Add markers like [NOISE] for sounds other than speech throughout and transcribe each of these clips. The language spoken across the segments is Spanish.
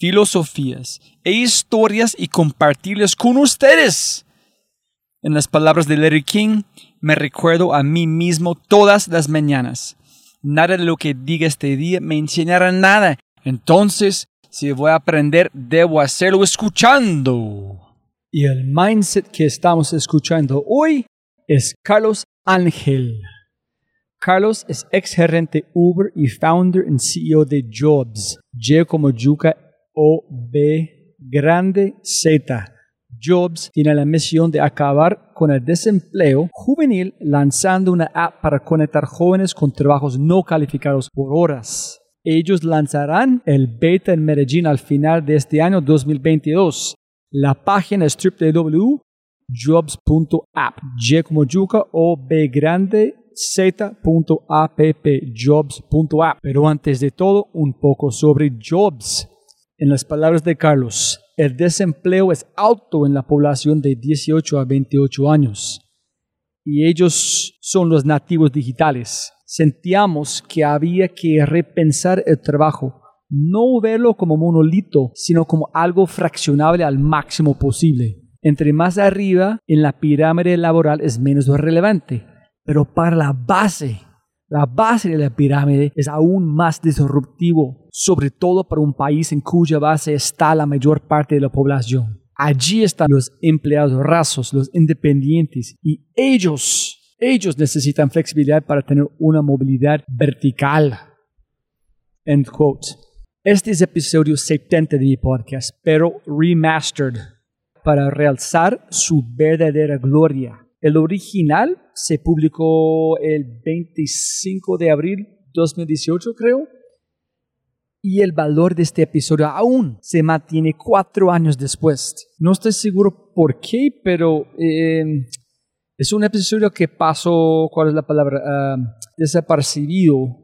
filosofías e historias y compartirlas con ustedes. En las palabras de Larry King, me recuerdo a mí mismo todas las mañanas. Nada de lo que diga este día me enseñará nada. Entonces, si voy a aprender, debo hacerlo escuchando. Y el mindset que estamos escuchando hoy es Carlos Ángel. Carlos es ex gerente Uber y founder y CEO de Jobs. J como Yuka o B grande Z. Jobs tiene la misión de acabar con el desempleo juvenil lanzando una app para conectar jóvenes con trabajos no calificados por horas. Ellos lanzarán el beta en Medellín al final de este año 2022. La página es www.jobs.app. J como o B grande z.app jobs.app. Pero antes de todo, un poco sobre Jobs. En las palabras de Carlos, el desempleo es alto en la población de 18 a 28 años y ellos son los nativos digitales. Sentíamos que había que repensar el trabajo, no verlo como monolito, sino como algo fraccionable al máximo posible. Entre más arriba en la pirámide laboral es menos relevante, pero para la base la base de la pirámide es aún más disruptivo, sobre todo para un país en cuya base está la mayor parte de la población. Allí están los empleados rasos, los independientes, y ellos, ellos necesitan flexibilidad para tener una movilidad vertical. End quote. Este es episodio 70 de mi podcast, pero remastered para realzar su verdadera gloria. El original se publicó el 25 de abril 2018, creo. Y el valor de este episodio aún se mantiene cuatro años después. No estoy seguro por qué, pero eh, es un episodio que pasó, ¿cuál es la palabra? Ah, desapercibido.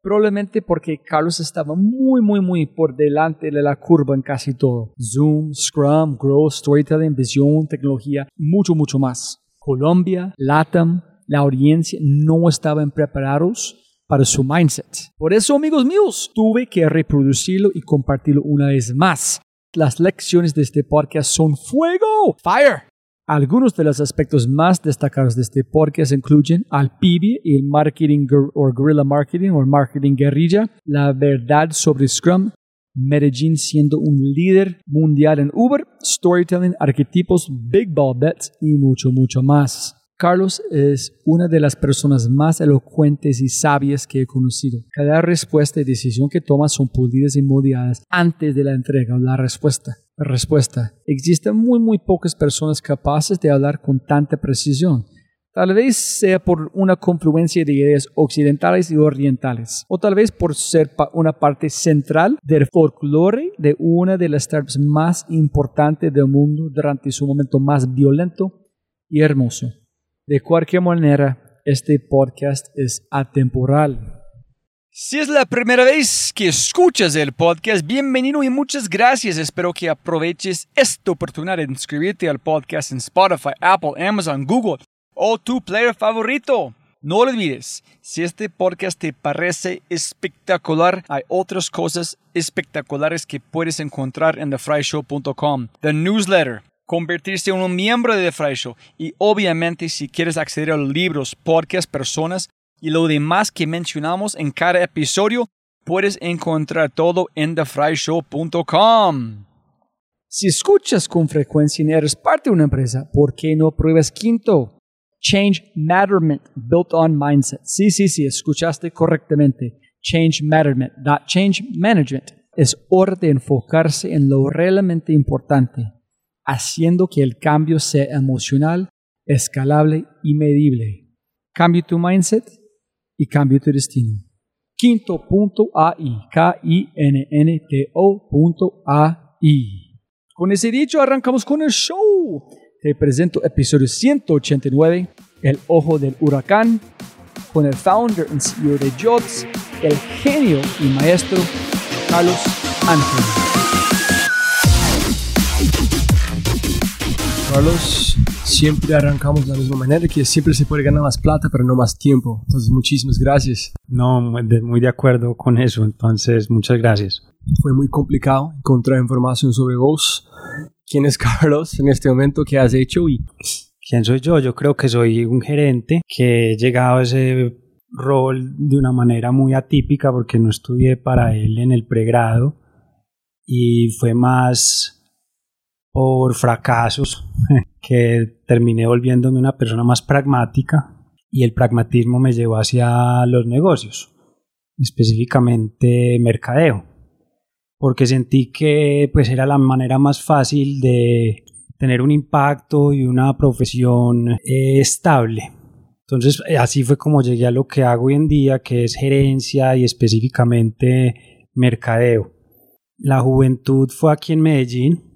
Probablemente porque Carlos estaba muy, muy, muy por delante de la curva en casi todo. Zoom, Scrum, Growth, Storytelling, Visión, tecnología, mucho, mucho más. Colombia, LATAM, la audiencia no estaban preparados para su mindset. Por eso, amigos míos, tuve que reproducirlo y compartirlo una vez más. Las lecciones de este podcast son fuego, fire. Algunos de los aspectos más destacados de este podcast incluyen al PIB y el marketing o guerrilla marketing o marketing guerrilla, la verdad sobre Scrum, Medellín siendo un líder mundial en Uber, storytelling, arquetipos, big ball bets y mucho, mucho más. Carlos es una de las personas más elocuentes y sabias que he conocido. Cada respuesta y decisión que toma son pulidas y moldeadas antes de la entrega o la respuesta. Respuesta. Existen muy muy pocas personas capaces de hablar con tanta precisión. Tal vez sea por una confluencia de ideas occidentales y orientales, o tal vez por ser una parte central del folclore de una de las startups más importantes del mundo durante su momento más violento y hermoso. De cualquier manera, este podcast es atemporal. Si es la primera vez que escuchas el podcast, bienvenido y muchas gracias. Espero que aproveches esta oportunidad de inscribirte al podcast en Spotify, Apple, Amazon, Google o tu player favorito. No olvides, si este podcast te parece espectacular, hay otras cosas espectaculares que puedes encontrar en thefryshow.com. The newsletter, convertirse en un miembro de The y obviamente si quieres acceder a los libros, podcasts, personas y lo demás que mencionamos en cada episodio, puedes encontrar todo en thefryshow.com. Si escuchas con frecuencia y eres parte de una empresa, ¿por qué no pruebas Quinto? Change Matterment Built on Mindset. Sí, sí, sí, escuchaste correctamente. Change Matterment, not Change Management. Es hora de enfocarse en lo realmente importante, haciendo que el cambio sea emocional, escalable y medible. Cambie tu mindset y cambie tu destino. Quinto.ai, K-I-N-N-T-O.ai. Con ese dicho, arrancamos con el show. Te presento episodio 189, El Ojo del Huracán, con el founder y CEO de Jobs, el genio y maestro Carlos Ángel. Carlos, siempre arrancamos de la misma manera, que siempre se puede ganar más plata, pero no más tiempo. Entonces, muchísimas gracias. No, muy de, muy de acuerdo con eso, entonces muchas gracias. Fue muy complicado encontrar información sobre vos. ¿Quién es [LAUGHS] Carlos en este momento? ¿Qué has hecho? Y ¿Quién soy yo? Yo creo que soy un gerente que he llegado a ese rol de una manera muy atípica porque no estudié para él en el pregrado y fue más por fracasos [LAUGHS] que terminé volviéndome una persona más pragmática y el pragmatismo me llevó hacia los negocios, específicamente mercadeo, porque sentí que pues era la manera más fácil de tener un impacto y una profesión eh, estable. Entonces así fue como llegué a lo que hago hoy en día, que es gerencia y específicamente mercadeo. La juventud fue aquí en Medellín,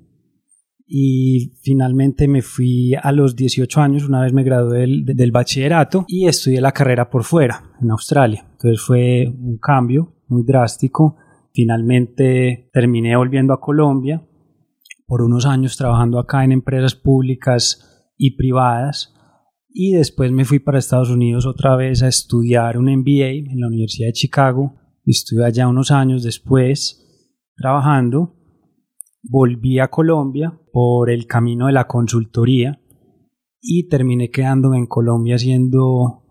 y finalmente me fui a los 18 años, una vez me gradué del, del, bachillerato y estudié la carrera por fuera, en Australia. Entonces fue un cambio muy drástico. Finalmente terminé volviendo a Colombia por unos años trabajando acá en empresas públicas y privadas y después me fui para Estados Unidos otra vez a estudiar un MBA en la Universidad de Chicago. Estuve allá unos años después trabajando volví a Colombia por el camino de la consultoría y terminé quedándome en Colombia haciendo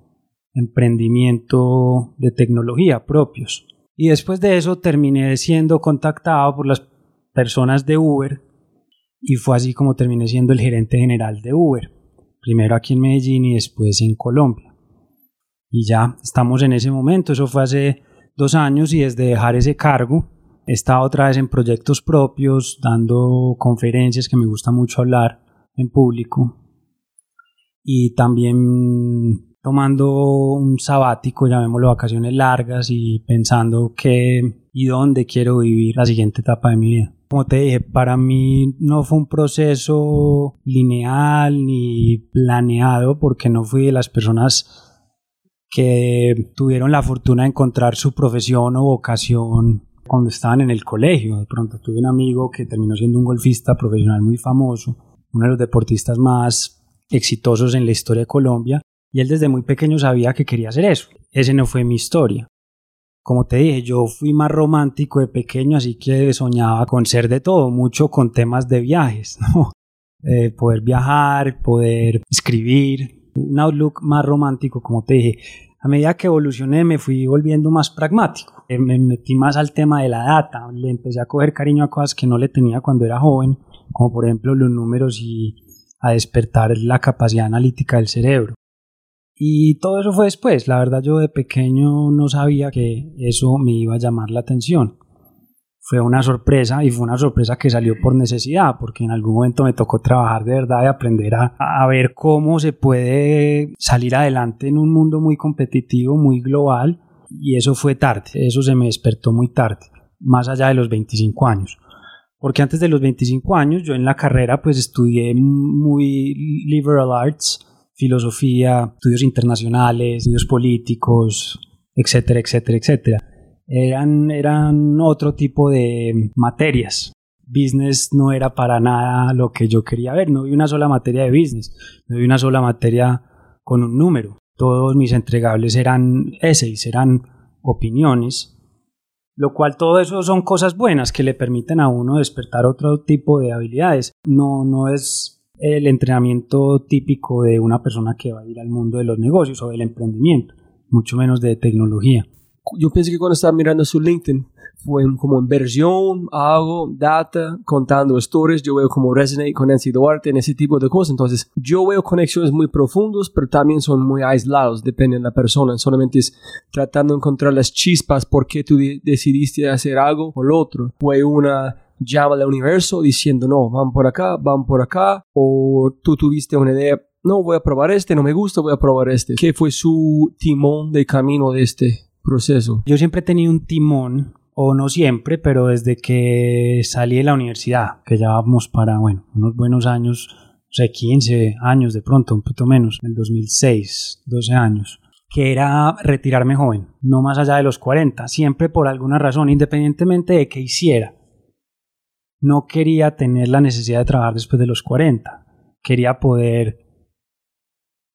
emprendimiento de tecnología propios. Y después de eso terminé siendo contactado por las personas de Uber y fue así como terminé siendo el gerente general de Uber, primero aquí en Medellín y después en Colombia. Y ya estamos en ese momento, eso fue hace dos años y desde dejar ese cargo He estado otra vez en proyectos propios, dando conferencias que me gusta mucho hablar en público. Y también tomando un sabático, llamémoslo vacaciones largas y pensando qué y dónde quiero vivir la siguiente etapa de mi vida. Como te dije, para mí no fue un proceso lineal ni planeado porque no fui de las personas que tuvieron la fortuna de encontrar su profesión o vocación cuando estaban en el colegio. De pronto tuve un amigo que terminó siendo un golfista profesional muy famoso, uno de los deportistas más exitosos en la historia de Colombia, y él desde muy pequeño sabía que quería hacer eso. Ese no fue mi historia. Como te dije, yo fui más romántico de pequeño, así que soñaba con ser de todo, mucho con temas de viajes, [LAUGHS] ¿no? Eh, poder viajar, poder escribir, un outlook más romántico, como te dije. A medida que evolucioné me fui volviendo más pragmático, eh, me metí más al tema de la data, le empecé a coger cariño a cosas que no le tenía cuando era joven, como por ejemplo los números y a despertar la capacidad analítica del cerebro. Y todo eso fue después, la verdad yo de pequeño no sabía que eso me iba a llamar la atención. Fue una sorpresa y fue una sorpresa que salió por necesidad, porque en algún momento me tocó trabajar de verdad y aprender a, a, ver cómo se puede salir adelante en un mundo muy competitivo, muy global, y eso fue tarde, eso se me despertó muy tarde, más allá de los 25 años. Porque antes de los 25 años yo en la carrera pues estudié muy liberal arts, filosofía, estudios internacionales, estudios políticos, etcétera, etcétera, etcétera eran, eran otro tipo de materias. Business no era para nada lo que yo quería ver, no vi una sola materia de business, no vi una sola materia con un número. Todos mis entregables eran essays, eran opiniones, lo cual todo eso son cosas buenas que le permiten a uno despertar otro tipo de habilidades. No, no es el entrenamiento típico de una persona que va a ir al mundo de los negocios o del emprendimiento, mucho menos de tecnología. yo pienso que cuando estaba mirando su LinkedIn, fue como inversión, hago data, contando stories, yo veo como resonate con Nancy Duarte en ese tipo de cosas. Entonces, yo veo conexiones muy profundas, pero también son muy aislados, depende de la persona. Solamente es tratando de encontrar las chispas por qué tú decidiste hacer algo o lo otro. Fue una llama del universo diciendo, no, van por acá, van por acá, o tú tuviste una idea, no, voy a probar este, no me gusta, voy a probar este. ¿Qué fue su timón de camino de este proceso? Yo siempre he tenido un timón o no siempre, pero desde que salí de la universidad, que ya vamos para, bueno, unos buenos años, o sea, 15 años de pronto, un poquito menos, en el 2006, 12 años, que era retirarme joven, no más allá de los 40, siempre por alguna razón, independientemente de qué hiciera. No quería tener la necesidad de trabajar después de los 40, quería poder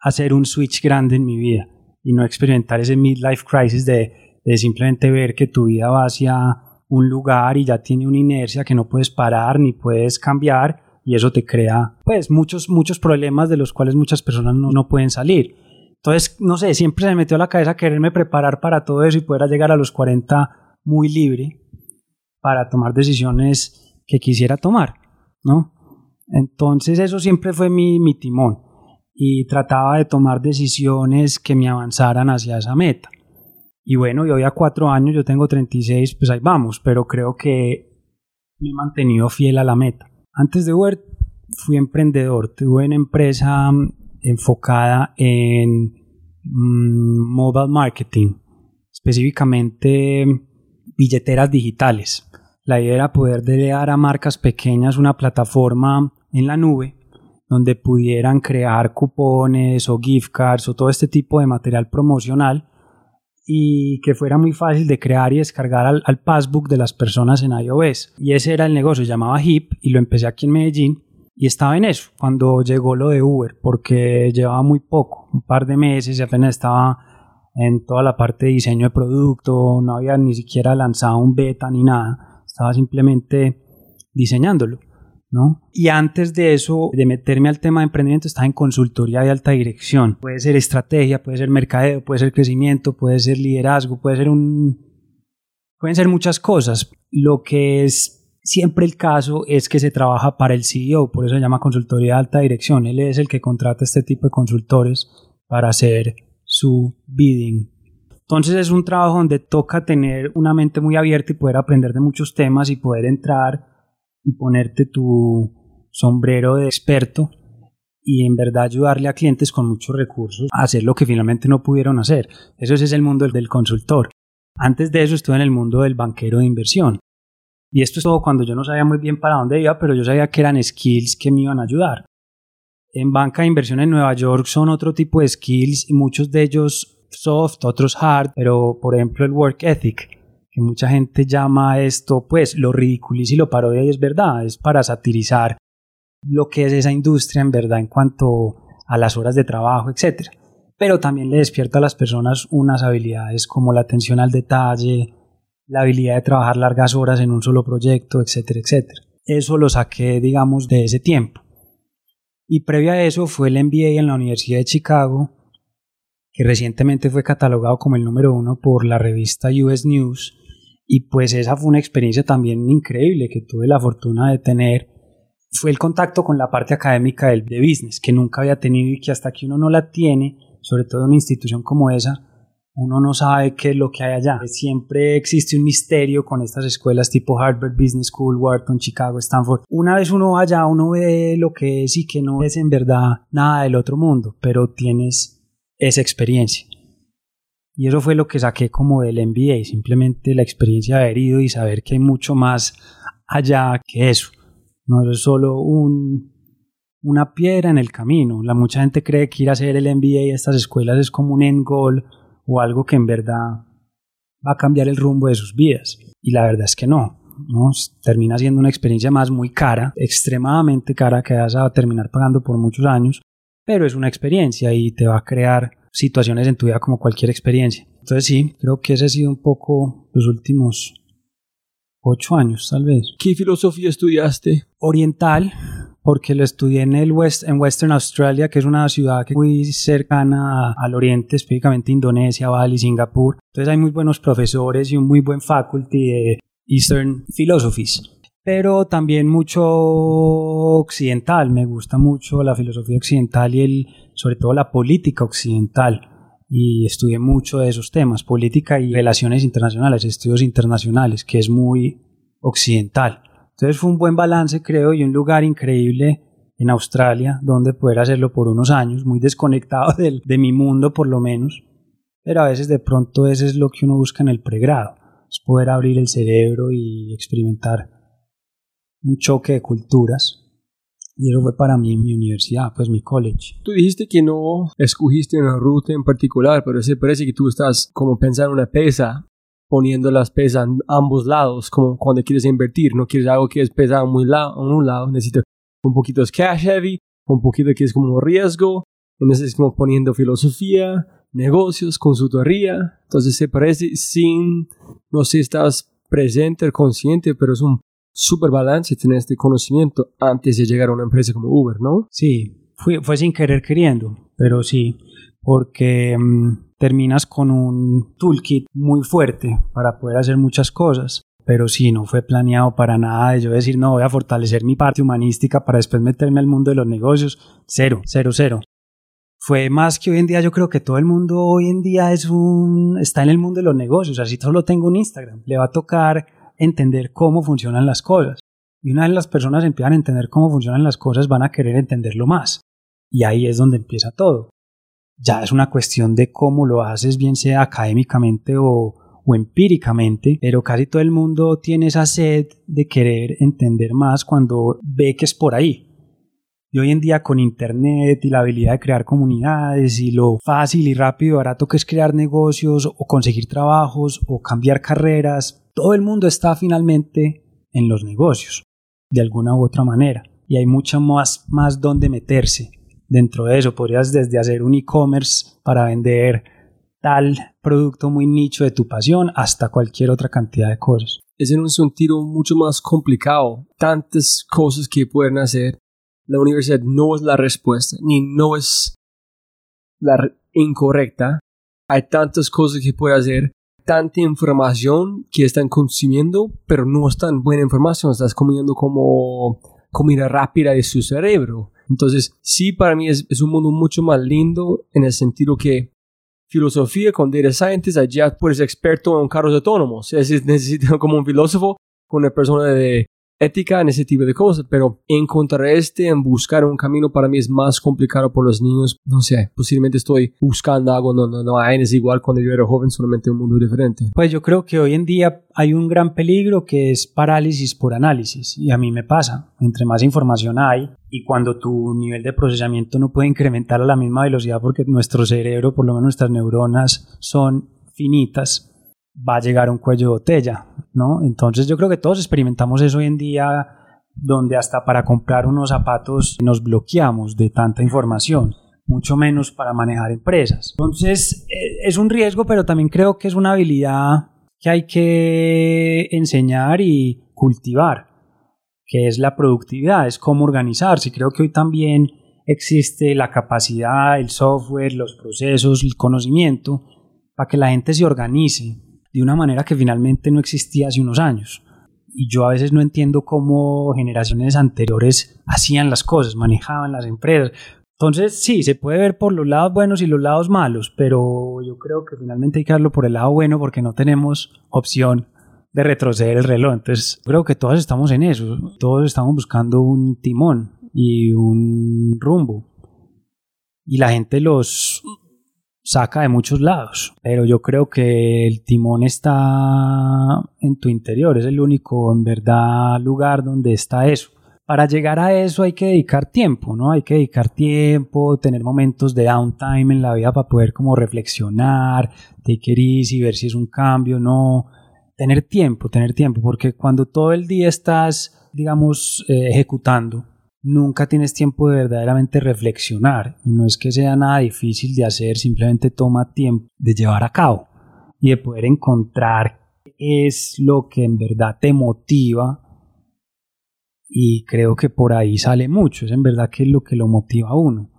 hacer un switch grande en mi vida y no experimentar ese midlife crisis de de simplemente ver que tu vida va hacia un lugar y ya tiene una inercia que no puedes parar ni puedes cambiar y eso te crea pues muchos muchos problemas de los cuales muchas personas no, no pueden salir. Entonces, no sé, siempre se me metió a la cabeza quererme preparar para todo eso y poder llegar a los 40 muy libre para tomar decisiones que quisiera tomar, ¿no? Entonces eso siempre fue mi, mi timón y trataba de tomar decisiones que me avanzaran hacia esa meta. Y bueno, y hoy a cuatro años, yo tengo 36, pues ahí vamos, pero creo que me he mantenido fiel a la meta. Antes de Uber fui emprendedor, tuve una empresa mm, enfocada en mm, mobile marketing, específicamente billeteras digitales. La idea era poder delegar a marcas pequeñas una plataforma en la nube donde pudieran crear cupones o gift cards o todo este tipo de material promocional y que fuera muy fácil de crear y descargar al, passbook de las personas en iOS. Y ese era el negocio, llamaba Hip y lo empecé aquí en Medellín y estaba en eso cuando llegó lo de Uber porque llevaba muy poco, un par de meses y apenas estaba en toda la parte de diseño de producto, no había ni siquiera lanzado un beta ni nada, estaba simplemente diseñándolo. Y antes de eso, de meterme al tema de emprendimiento, estaba en consultoría de alta dirección. Puede ser estrategia, puede ser mercadeo, puede ser crecimiento, puede ser liderazgo, puede ser un... Pueden ser muchas cosas. Lo que es siempre el caso es que se trabaja para el CEO, por eso se llama consultoría de alta dirección. Él es el que contrata este tipo de consultores para hacer su bidding. Entonces es un trabajo donde toca tener una mente muy abierta y poder aprender de muchos temas y poder entrar y ponerte tu sombrero de experto y en verdad ayudarle a clientes con muchos recursos a hacer lo que finalmente no pudieron hacer. Eso es el mundo del consultor. Antes de eso estuve en el mundo del banquero de inversión. Y esto es todo cuando yo no sabía muy bien para dónde iba, pero yo sabía que eran skills que me iban a ayudar. En banca de inversión en Nueva York son otro tipo de skills y muchos de ellos soft, otros hard, pero por ejemplo el work ethic mucha gente llama esto, pues lo ridiculiza y lo parodia y es verdad, es para satirizar lo que es esa industria en verdad en cuanto a las horas de trabajo, etc. Pero también le despierta a las personas unas habilidades como la atención al detalle, la habilidad de trabajar largas horas en un solo proyecto, etcétera, etcétera. Eso lo saqué, digamos, de ese tiempo. Y previo a eso fue el MBA en la Universidad de Chicago, que recientemente fue catalogado como el número uno por la revista US News y pues esa fue una experiencia también increíble que tuve la fortuna de tener. Fue el contacto con la parte académica del de business, que nunca había tenido y que hasta que uno no la tiene, sobre todo en una institución como esa, uno no sabe qué es lo que hay allá. Siempre existe un misterio con estas escuelas tipo Harvard Business School, Wharton, Chicago, Stanford. Una vez uno va allá, uno ve lo que es y que no es en verdad nada del otro mundo, pero tienes esa experiencia. Y eso fue lo que saqué como del MBA, simplemente la experiencia de haber ido y saber que hay mucho más allá que eso. No es solo un, una piedra en el camino. La mucha gente cree que ir a hacer el MBA a estas escuelas es como un end goal o algo que en verdad va a cambiar el rumbo de sus vidas. Y la verdad es que no. ¿no? Termina siendo una experiencia más muy cara, extremadamente cara, que vas a terminar pagando por muchos años, pero es una experiencia y te va a crear situaciones en tu vida como cualquier experiencia. Entonces sí, creo que ese ha sido un poco los últimos ocho años, tal vez. ¿Qué filosofía estudiaste? Oriental, porque lo estudié en el West, en Western Australia, que es una ciudad que es muy cercana al oriente, específicamente Indonesia, Bali, Singapur. Entonces hay muy buenos profesores y un muy buen faculty de Eastern Philosophies. Pero también mucho occidental, me gusta mucho la filosofía occidental y el, sobre todo la política occidental. Y estudié mucho de esos temas, política y relaciones internacionales, estudios internacionales, que es muy occidental. Entonces fue un buen balance, creo, y un lugar increíble en Australia, donde poder hacerlo por unos años, muy desconectado [LAUGHS] de, de mi mundo por lo menos, pero a veces de pronto eso es lo que uno busca en el pregrado, es poder abrir el cerebro y experimentar un choque de culturas. Y eso fue para mí mi universidad, pues mi college. Tú dijiste que no escogiste una ruta en particular, pero se parece que tú estás como pensando en una pesa poniendo las pesas en ambos lados, como cuando quieres invertir, no quieres algo que es pesado muy lado, en un lado, necesitas un poquito de cash heavy, un poquito que es como riesgo, entonces es como poniendo filosofía, negocios, consultoría, entonces se parece sin, no sé estás presente consciente, pero es un super balance tener este conocimiento antes de llegar a una empresa como Uber, ¿no? Sí, fue, fue sin querer queriendo, pero sí, porque mm, terminas con un toolkit muy fuerte para poder hacer muchas cosas. Pero sí, no fue planeado para nada de yo decir, no, voy a fortalecer mi parte humanística para después meterme al mundo de los negocios. Cero, cero, cero. Fue más que hoy en día, yo creo que todo el mundo hoy en día es un, está en el mundo de los negocios. Así solo tengo un Instagram. Le va a tocar entender cómo funcionan las cosas. Y una vez las personas empiezan a entender cómo funcionan las cosas, van a querer entenderlo más. Y ahí es donde empieza todo ya es una cuestión de cómo lo haces, bien sea académicamente o, o empíricamente, pero casi todo el mundo tiene esa sed de querer entender más cuando ve que es por ahí. Y hoy en día con internet y la habilidad de crear comunidades y lo fácil y rápido y barato que es crear negocios o conseguir trabajos o cambiar carreras, todo el mundo está finalmente en los negocios, de alguna u otra manera. Y hay mucho más, más donde meterse dentro de eso podrías desde hacer un e-commerce para vender tal producto muy nicho de tu pasión hasta cualquier otra cantidad de cosas. Es en un sentido mucho más complicado, tantas cosas que pueden hacer. La universidad no es la respuesta, ni no es la incorrecta. Hay tantas cosas que puede hacer, tanta información que están consumiendo, pero no es tan buena información, estás comiendo como comida rápida de su cerebro. Entonces, sí, para mí es, un mundo mucho más lindo en el sentido que filosofía con data scientist, allá puedes experto en carros autónomos. Es [LAUGHS] necesito como un filósofo con una persona de ética en ese tipo de cosas, pero encontrar este en buscar un camino para mí es más complicado por los niños. No sé, posiblemente estoy buscando algo, no, no, no, es igual cuando yo era joven, solamente un mundo diferente. Pues yo creo que hoy en día hay un gran peligro que es parálisis por análisis y a mí me pasa. Entre más información hay y cuando tu nivel de procesamiento no puede incrementar a la misma velocidad porque nuestro cerebro, por lo menos nuestras neuronas, son finitas, va a llegar un cuello de botella, ¿no? Entonces yo creo que todos experimentamos eso hoy en día, donde hasta para comprar unos zapatos nos bloqueamos de tanta información, mucho menos para manejar empresas. Entonces eh, es un riesgo, pero también creo que es una habilidad que hay que enseñar y cultivar, que es la productividad, es cómo organizarse. Creo que hoy también existe la capacidad, el software, los procesos, el conocimiento, para que la gente se organice de una manera que finalmente no existía hace unos años. Y yo a veces no entiendo cómo generaciones anteriores hacían las cosas, manejaban las empresas. Entonces, sí, se puede ver por los lados buenos y los lados malos, pero yo creo que finalmente hay que darlo por el lado bueno porque no tenemos opción de retroceder el reloj. Entonces, creo que todos estamos en eso. Todos estamos buscando un timón y un rumbo. Y la gente los saca de muchos lados, pero yo creo que el timón está en tu interior, es el único en verdad lugar donde está eso. Para llegar a eso hay que dedicar tiempo, ¿no? Hay que dedicar tiempo, tener momentos de downtime en la vida para poder como reflexionar, take it y ver si es un cambio, no. Tener tiempo, tener tiempo, porque cuando todo el día estás, digamos, eh, ejecutando, nunca tienes tiempo de verdaderamente reflexionar. Y no es que sea nada difícil de hacer, simplemente toma tiempo de llevar a cabo y de poder encontrar qué es lo que en verdad te motiva y creo que por ahí sale mucho, es en verdad que es lo que lo motiva a uno.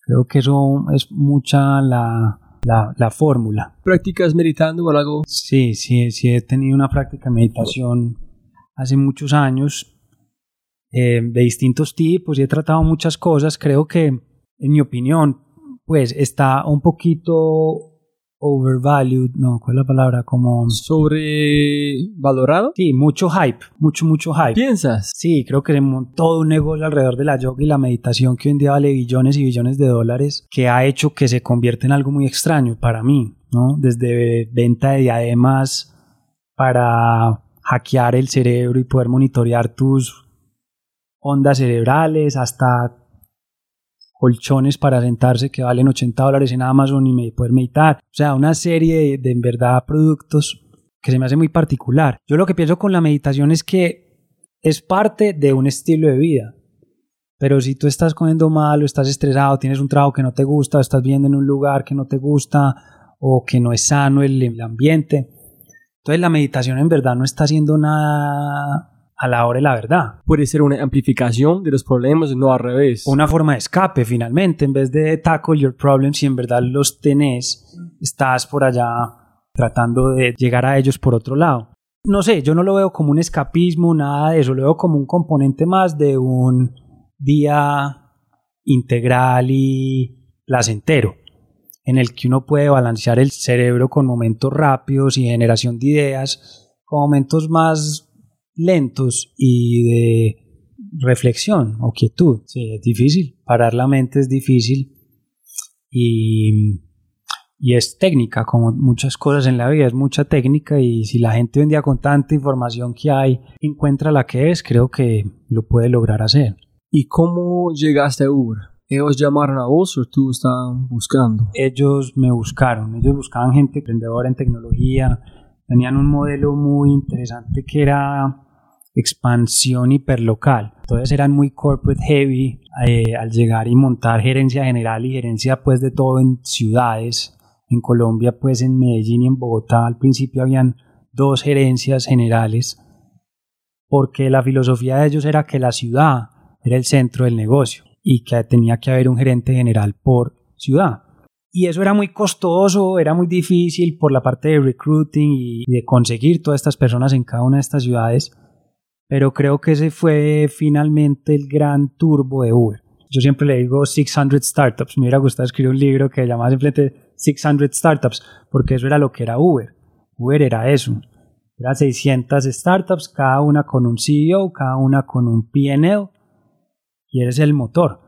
Creo que eso es mucha la, la, la fórmula. ¿Practicas meditando o algo? Sí, sí, sí, he tenido una práctica de meditación hace muchos años eh, de distintos tipos y he tratado muchas cosas. Creo que, en mi opinión, pues está un poquito overvalued, no, ¿cuál es la palabra? Como... ¿Sobrevalorado? Sí, mucho hype, mucho, mucho hype. ¿Piensas? Sí, creo que todo un negocio alrededor de la yoga y la meditación que hoy en día vale billones y billones de dólares, que ha hecho que se convierta en algo muy extraño para mí, ¿no? Desde venta de diademas para hackear el cerebro y poder monitorear tus ondas cerebrales hasta colchones para sentarse que valen 80 dólares en Amazon y poder meditar. O sea, una serie de, de, en verdad productos que se me hace muy particular. Yo lo que pienso con la meditación es que es parte de un estilo de vida. Pero si tú estás comiendo mal o estás estresado, tienes un trabajo que no te gusta, o estás viviendo en un lugar que no te gusta o que no es sano el, el ambiente, entonces la meditación en verdad no está haciendo nada a la hora de la verdad. Puede ser una amplificación de los problemas, no al revés. Una forma de escape, finalmente. En vez de tackle your problems, si en verdad los tenés, estás por allá tratando de llegar a ellos por otro lado. No sé, yo no lo veo como un escapismo, nada de eso. Lo veo como un componente más de un día integral y placentero, en el que uno puede balancear el cerebro con momentos rápidos y generación de ideas, con momentos más lentos y de reflexión o quietud. Sí, es difícil. Parar la mente es difícil y, y es técnica, como muchas cosas en la vida, es mucha técnica y si la gente hoy en día con tanta información que hay encuentra la que es, creo que lo puede lograr hacer. ¿Y cómo llegaste a Uber? ¿Ellos llamaron a vos o tú estabas buscando? Ellos me buscaron, ellos buscaban gente emprendedora en tecnología, tenían un modelo muy interesante que era expansión hiperlocal. Entonces eran muy corporate heavy eh, al llegar y montar gerencia general y gerencia pues de todo en ciudades. En Colombia pues en Medellín y en Bogotá al principio habían dos gerencias generales porque la filosofía de ellos era que la ciudad era el centro del negocio y que tenía que haber un gerente general por ciudad. Y eso era muy costoso, era muy difícil por la parte de recruiting y de conseguir todas estas personas en cada una de estas ciudades pero creo que ese fue finalmente el gran turbo de Uber. Yo siempre le digo 600 startups. Me hubiera gustado escribir un libro que llamaba simplemente 600 startups, porque eso era lo que era Uber. Uber era eso. Era 600 startups, cada una con un CEO, cada una con un PNL, y eres el motor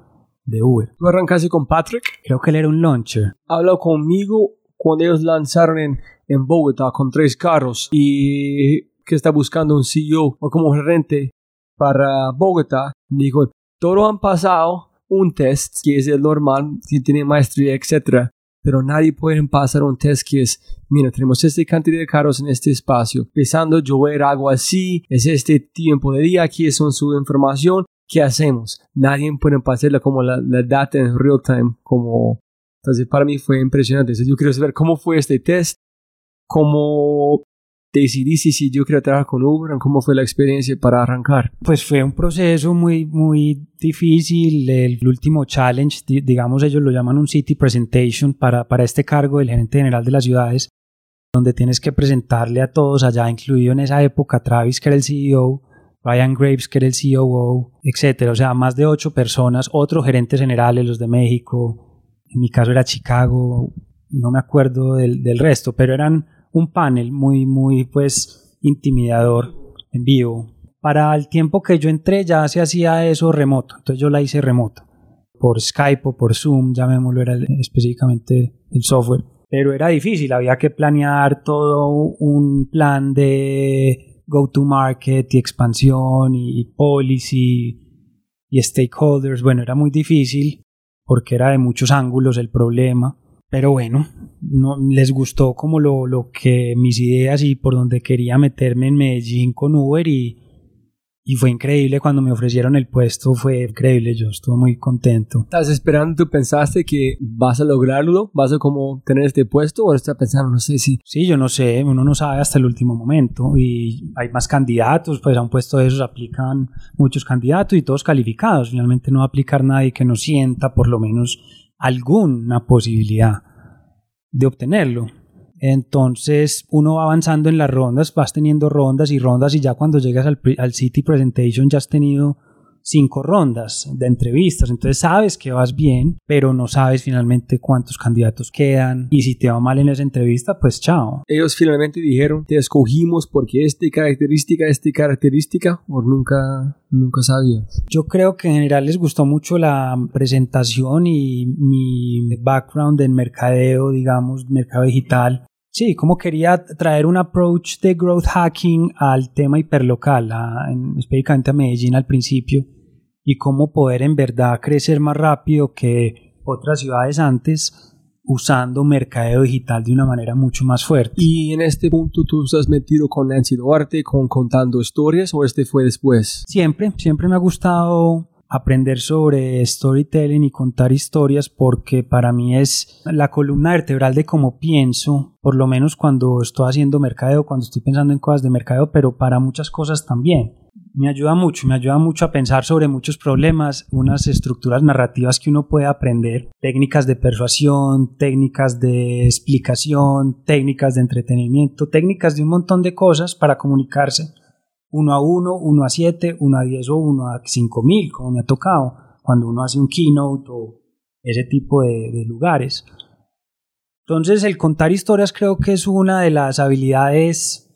de Uber. ¿Tú arrancaste con Patrick? Creo que él era un launcher. Habló conmigo cuando ellos lanzaron en, en Bogotá con tres carros y que está buscando un CEO o como gerente para Bogotá, dijo, todos han pasado un test que es el normal, que tiene maestría, etc. Pero nadie puede pasar un test que es, mira, tenemos esta cantidad de carros en este espacio, empezando a llover algo así, es este tiempo de día, aquí es su información, ¿qué hacemos? Nadie puede pasarla como la, la data en real time, como... Entonces para mí fue impresionante. Entonces, yo quiero saber cómo fue este test, cómo decidiste si yo quería trabajar con Uber? ¿Cómo fue la experiencia para arrancar? Pues fue un proceso muy, muy difícil. El, último challenge, digamos, ellos lo llaman un City Presentation para, para este cargo del gerente general de las ciudades, donde tienes que presentarle a todos allá, incluido en esa época Travis, que era el CEO, Ryan Graves, que era el COO, etcétera. O sea, más de ocho personas, otros gerentes generales, los de México, en mi caso era Chicago, no me acuerdo del, del resto, pero eran un panel muy, muy, pues, intimidador en vivo. Para el tiempo que yo entré ya se hacía eso remoto, entonces yo la hice remoto, por Skype o por Zoom, llamémoslo, era específicamente el software. Pero era difícil, había que planear todo un plan de go-to-market y expansión y policy y stakeholders. Bueno, era muy difícil porque era de muchos ángulos el problema. Pero bueno, no, les gustó como lo, lo, que mis ideas y por donde quería meterme en Medellín con Uber y, y fue increíble cuando me ofrecieron el puesto, fue increíble, yo estuve muy contento. ¿Estás esperando, tú pensaste que vas a lograrlo? ¿Vas a como tener este puesto o estás pensando, no sé si... Sí, yo no sé, uno no sabe hasta el último momento y hay más candidatos, pues a un puesto de esos aplican muchos candidatos y todos calificados, finalmente no va a aplicar nadie que no sienta por lo menos alguna posibilidad de obtenerlo. Entonces uno va avanzando en las rondas, vas teniendo rondas y rondas y ya cuando llegas al, al City Presentation ya has tenido cinco rondas de entrevistas, entonces sabes que vas bien, pero no sabes finalmente cuántos candidatos quedan y si te va mal en esa entrevista, pues chao. Ellos finalmente dijeron, te escogimos porque esta característica, esta característica, o nunca, nunca sabías. Yo creo que en general les gustó mucho la presentación y mi background en mercadeo, digamos, mercado digital. Sí, como quería traer un approach de growth hacking al tema hiperlocal, a, en, específicamente a Medellín al principio, y cómo poder en verdad crecer más rápido que otras ciudades antes usando mercadeo digital de una manera mucho más fuerte. Y en este punto tú estás metido con Nancy Duarte, con contando historias, o este fue después? Siempre, siempre me ha gustado aprender sobre storytelling y contar historias porque para mí es la columna vertebral de cómo pienso, por lo menos cuando estoy haciendo mercadeo, cuando estoy pensando en cosas de mercadeo, pero para muchas cosas también. Me ayuda mucho, me ayuda mucho a pensar sobre muchos problemas, unas estructuras narrativas que uno puede aprender, técnicas de persuasión, técnicas de explicación, técnicas de entretenimiento, técnicas de un montón de cosas para comunicarse 1 a 1, 1 a 7, 1 a 10 o 1 a 5000, como me ha tocado, cuando uno hace un keynote o ese tipo de, de lugares. Entonces, el contar historias creo que es una de las habilidades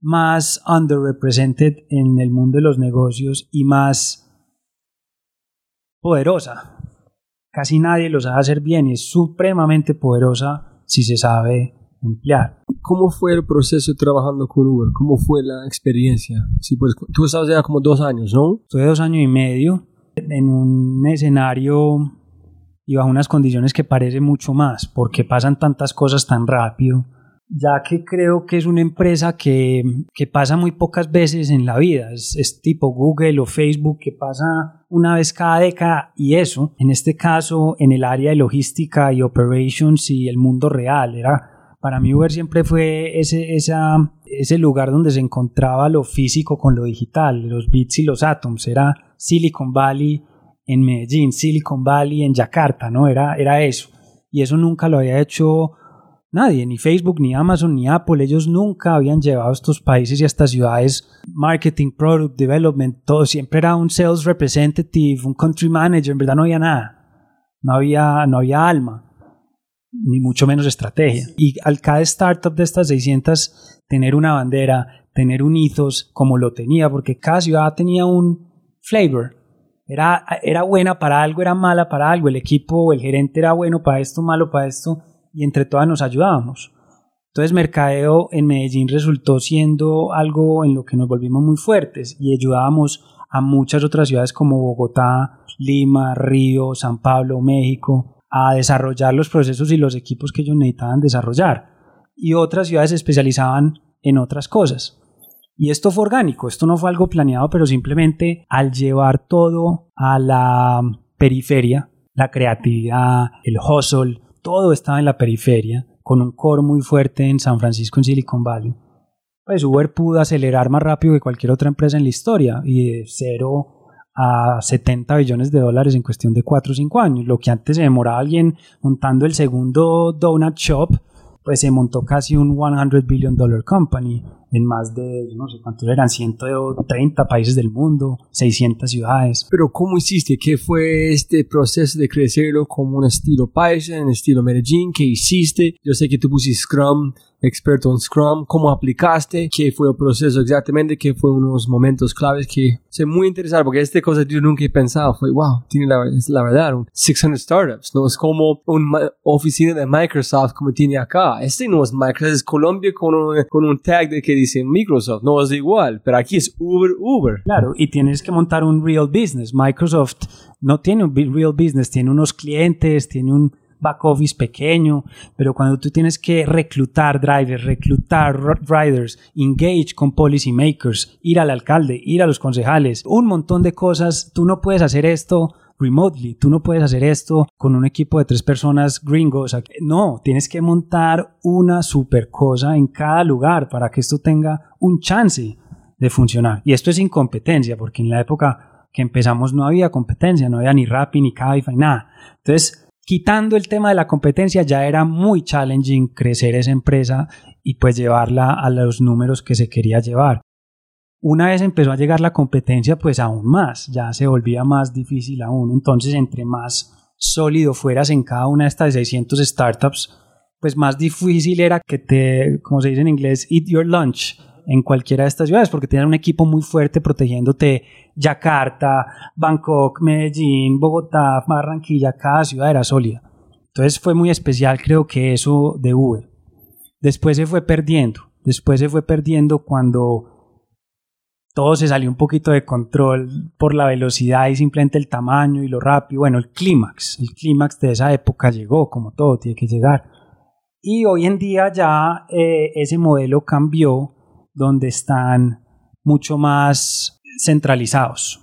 más underrepresented en el mundo de los negocios y más poderosa. Casi nadie lo sabe hacer bien y es supremamente poderosa si se sabe emplear. ¿Cómo fue el proceso trabajando con Uber? ¿Cómo fue la experiencia? Sí, pues tú estabas ya como dos años, ¿no? Estuve dos años y medio en un escenario y bajo unas condiciones que parece mucho más, porque pasan tantas cosas tan rápido, ya que creo que es una empresa que, que pasa muy pocas veces en la vida, es, es, tipo Google o Facebook que pasa una vez cada década y eso, en este caso en el área de logística y operations y el mundo real, era para mí Uber siempre fue ese, esa, ese lugar donde se encontraba lo físico con lo digital, los bits y los atoms. Era Silicon Valley en Medellín, Silicon Valley en Yakarta, ¿no? Era, era eso. Y eso nunca lo había hecho nadie, ni Facebook, ni Amazon, ni Apple. Ellos nunca habían llevado a estos países y a estas ciudades marketing, product development, todo. Siempre era un sales representative, un country manager. En verdad no había nada. No había, no había alma ni mucho menos estrategia. Y al cada startup de estas 600 tener una bandera, tener un ethos como lo tenía, porque cada ciudad tenía un flavor. Era, era buena para algo, era mala para algo. El equipo, el gerente era bueno para esto, malo para esto, y entre todas nos ayudábamos. Entonces, mercadeo en Medellín resultó siendo algo en lo que nos volvimos muy fuertes y ayudábamos a muchas otras ciudades como Bogotá, Lima, Río, San Pablo, México, a desarrollar los procesos y los equipos que ellos necesitaban desarrollar. Y otras ciudades se especializaban en otras cosas. Y esto fue orgánico, esto no fue algo planeado, pero simplemente al llevar todo a la periferia, la creatividad, el hustle, todo estaba en la periferia, con un core muy fuerte en San Francisco, en Silicon Valley. Pues Uber pudo acelerar más rápido que cualquier otra empresa en la historia y de cero a 70 billones de dólares en cuestión de 4 o 5 años. Lo que antes se demoraba alguien montando el segundo donut shop, pues se montó casi un 100 billion dollar company en más de, no sé cuántos eran, 130 países del mundo, 600 ciudades. Pero ¿cómo hiciste? ¿Qué fue este proceso de crecerlo como un estilo Python, estilo Medellín? ¿Qué hiciste? Yo sé que tú pusiste Scrum, experto en Scrum, cómo aplicaste, qué fue el proceso exactamente, qué fue unos momentos claves que se muy interesante porque esta cosa yo nunca he pensado, fue wow, tiene la, es la verdad, un 600 startups, no es como una oficina de Microsoft como tiene acá, este no es Microsoft, es Colombia con un, con un tag de que dice Microsoft, no es igual, pero aquí es Uber, Uber. Claro, y tienes que montar un real business, Microsoft no tiene un real business, tiene unos clientes, tiene un back office pequeño, pero cuando tú tienes que reclutar drivers, reclutar riders, engage con policy makers, ir al alcalde, ir a los concejales, un montón de cosas, tú no puedes hacer esto remotely. Tú no puedes hacer esto con un equipo de tres personas gringos. No, tienes que montar una super cosa en cada lugar para que esto tenga un chance de funcionar. Y esto es incompetencia, porque en la época que empezamos no había competencia, no había ni Rappi, ni Cabify, nada. Entonces, quitando el tema de la competencia, ya era muy challenging crecer esa empresa y pues llevarla a los números que se quería llevar. Una vez empezó a llegar la competencia, pues aún más, ya se volvía más difícil aún. Entonces, entre más sólido fueras en cada una de estas 600 startups, pues más difícil era que te, como se dice en inglés, eat your lunch en cualquiera de estas ciudades, porque tenían un equipo muy fuerte protegiéndote Yakarta, Bangkok, Medellín, Bogotá, Barranquilla, cada ciudad era sólida. Entonces fue muy especial, creo que eso de Uber. Después se fue perdiendo, después se fue perdiendo cuando todo se salió un poquito de control por la velocidad y simplemente el tamaño y lo rápido. Bueno, el clímax, el clímax de esa época llegó, como todo tiene que llegar. Y hoy en día ya eh, ese modelo cambió, donde están mucho más centralizados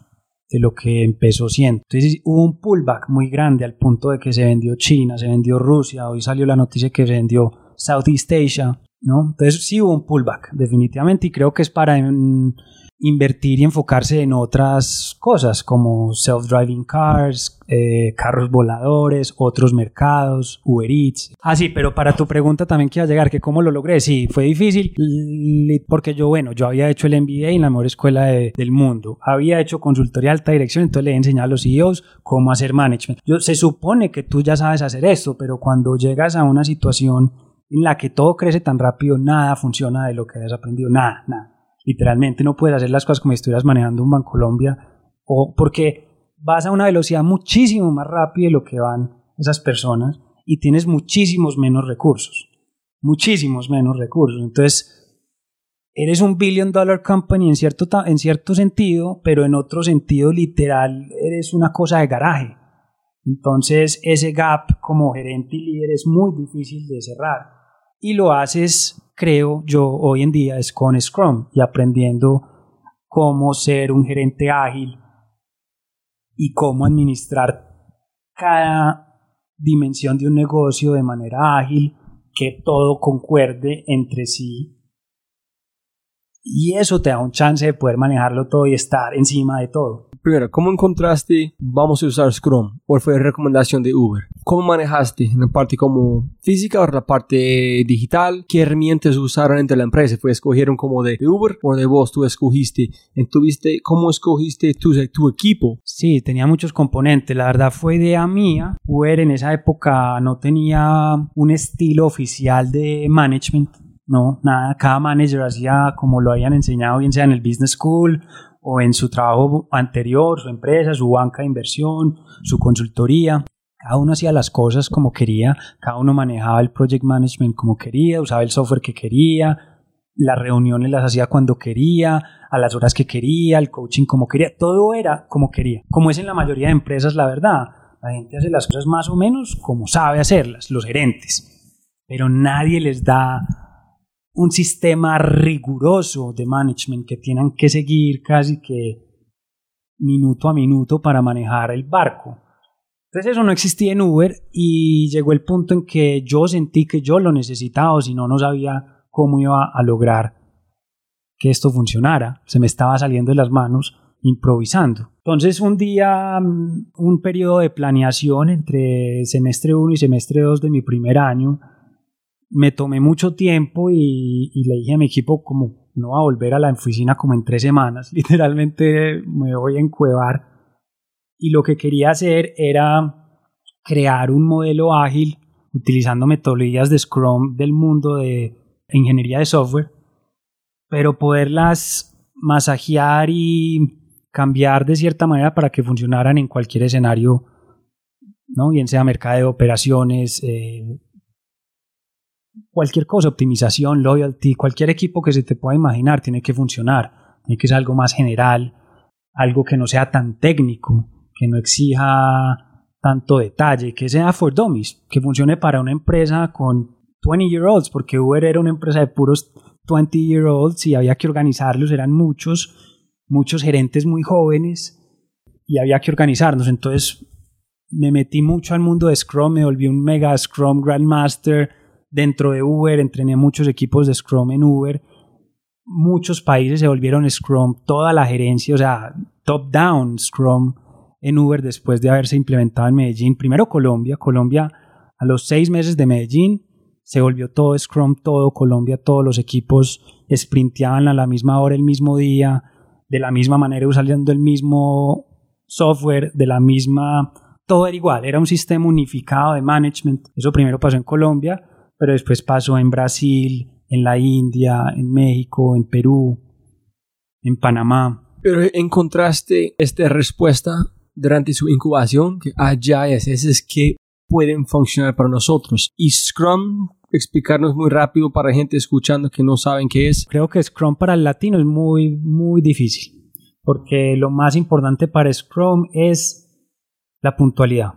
de lo que empezó siendo. Entonces hubo un pullback muy grande al punto de que se vendió China, se vendió Rusia, hoy salió la noticia que se vendió Southeast Asia, ¿no? Entonces sí hubo un pullback, definitivamente, y creo que es para invertir y enfocarse en otras cosas como self-driving cars, eh, carros voladores, otros mercados, Uber Eats. Ah, sí, pero para tu pregunta también quiero llegar, que cómo lo logré. Sí, fue difícil porque yo, bueno, yo había hecho el MBA en la mejor escuela del mundo. Había hecho consultoría alta dirección, entonces le he enseñado a los CEOs cómo hacer management. Yo, se supone que tú ya sabes hacer esto, pero cuando llegas a una situación en la que todo crece tan rápido, nada funciona de lo que has aprendido, nada, nada. Literalmente no puedes hacer las cosas como si estuvieras manejando un Bancolombia o porque vas a una velocidad muchísimo más rápida de lo que van esas personas y tienes muchísimos menos recursos. Muchísimos menos recursos. Entonces, eres un billion dollar company en cierto, en cierto sentido, pero en otro sentido literal eres una cosa de garaje. Entonces, ese gap como gerente y líder es muy difícil de cerrar. Y lo haces creo yo hoy en día es con Scrum y aprendiendo cómo ser un gerente ágil y cómo administrar cada dimensión de un negocio de manera ágil, que todo concuerde entre sí. Y eso te da un chance de poder manejarlo todo y estar encima de todo. Primero, ¿cómo encontraste vamos a usar Scrum? ¿O fue recomendación de Uber? ¿Cómo manejaste en la parte como física o la parte digital? ¿Qué herramientas usaron entre la empresa? ¿Fue escogieron como de Uber o de vos tú escogiste? ¿Entuviste, ¿Cómo escogiste tu, tu equipo? Sí, tenía muchos componentes. La verdad fue idea mía. Uber en esa época no tenía un estilo oficial de management. No, nada, cada manager hacía como lo habían enseñado, bien sea en el business school o en su trabajo anterior, su empresa, su banca de inversión, su consultoría. Cada uno hacía las cosas como quería, cada uno manejaba el project management como quería, usaba el software que quería, las reuniones las hacía cuando quería, a las horas que quería, el coaching como quería, todo era como quería. Como es en la mayoría de empresas, la verdad, la gente hace las cosas más o menos como sabe hacerlas, los gerentes, pero nadie les da un sistema riguroso de management que tienen que seguir casi que minuto a minuto para manejar el barco. Entonces eso no existía en Uber y llegó el punto en que yo sentí que yo lo necesitaba si no, no sabía cómo iba a lograr que esto funcionara. Se me estaba saliendo de las manos improvisando. Entonces un día, mm, un periodo de planeación entre semestre 1 y semestre 2 de mi primer año, me tomé mucho tiempo y, le dije a mi equipo como no va a volver a la oficina como en tres semanas, [LAUGHS] literalmente me voy a encuevar y lo que quería hacer era crear un modelo ágil utilizando metodologías de Scrum del mundo de ingeniería de software, pero poderlas masajear y cambiar de cierta manera para que funcionaran en cualquier escenario, ¿no? bien sea mercado operaciones, eh, cualquier cosa, optimización, loyalty, cualquier equipo que se te pueda imaginar tiene que funcionar, tiene que ser algo más general, algo que no sea tan técnico, que no exija tanto detalle, que sea for dummies, que funcione para una empresa con 20 year olds, porque Uber era una empresa de puros 20 year olds y había que organizarlos, eran muchos, muchos gerentes muy jóvenes y había que organizarnos. Entonces me metí mucho al mundo de Scrum, me volví un mega Scrum Grandmaster dentro de Uber, entrené muchos equipos de Scrum en Uber. Muchos países se volvieron Scrum, toda la gerencia, o sea, top-down Scrum en Uber después de haberse implementado en Medellín. Primero Colombia, Colombia a los seis meses de Medellín se volvió todo Scrum, todo Colombia, todos los equipos sprinteaban a la misma hora, el mismo día, de la misma manera usando el mismo software, de la misma... Todo era igual, era un sistema unificado de management. Eso primero pasó en Colombia, pero después pasó en Brasil, en la India, en México, en Perú, en Panamá. Pero encontraste esta respuesta durante su incubación, que allá hay es que pueden funcionar para nosotros. Y Scrum, explicarnos muy rápido para gente escuchando que no saben qué es. Creo que Scrum para el latino es muy, muy difícil, porque lo más importante para Scrum es la puntualidad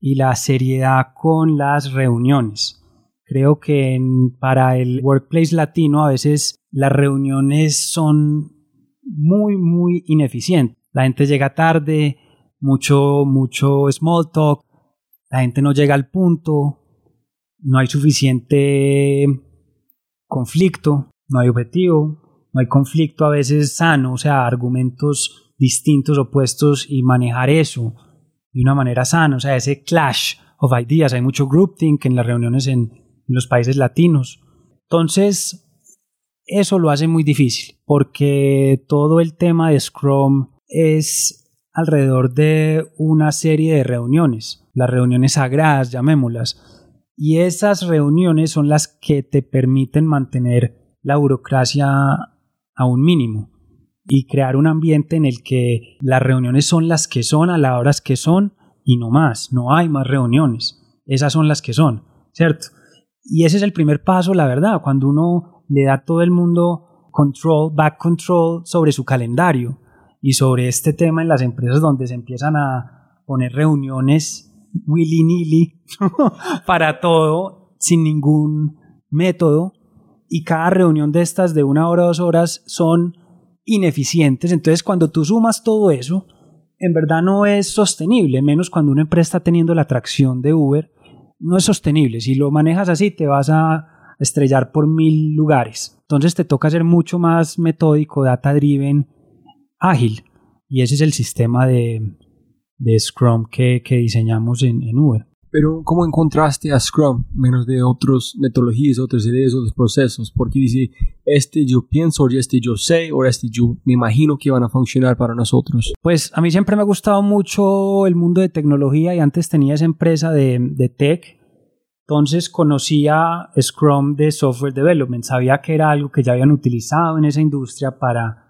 y la seriedad con las reuniones. Creo que para el workplace latino a veces las reuniones son muy, muy ineficientes. La gente llega tarde, mucho, mucho small talk, la gente no llega al punto, no hay suficiente conflicto, no hay objetivo, no hay conflicto a veces sano, o sea, argumentos distintos, opuestos y manejar eso de una manera sana, o sea, ese clash of ideas, hay mucho groupthink en las reuniones en, en los países latinos. Entonces, eso lo hace muy difícil, porque todo el tema de Scrum es alrededor de una serie de reuniones, las reuniones sagradas, llamémoslas, y esas reuniones son las que te permiten mantener la burocracia a un mínimo y crear un ambiente en el que las reuniones son las que son a las horas que son y no más, no hay más reuniones, esas son las que son, ¿cierto? Y ese es el primer paso, la verdad, cuando uno le da a todo el mundo control, back control sobre su calendario y sobre este tema en las empresas donde se empiezan a poner reuniones willy-nilly [LAUGHS] para todo sin ningún método y cada reunión de estas de una hora o dos horas son ineficientes. Entonces cuando tú sumas todo eso, en verdad no es sostenible, menos cuando una empresa está teniendo la atracción de Uber, no es sostenible. Si lo manejas así te vas a estrellar por mil lugares. Entonces te toca ser mucho más metódico, data driven, ágil. Y ese es el sistema de, de Scrum que, que diseñamos en, en, Uber. Pero ¿cómo encontraste a Scrum menos de otras metodologías, otras ideas, otros procesos? Porque dice, este yo pienso, o este yo sé, o este yo me imagino que van a funcionar para nosotros. Pues a mí siempre me ha gustado mucho el mundo de tecnología y antes tenía esa empresa de, de tech. Entonces conocía Scrum de Software Development, sabía que era algo que ya habían utilizado en esa industria para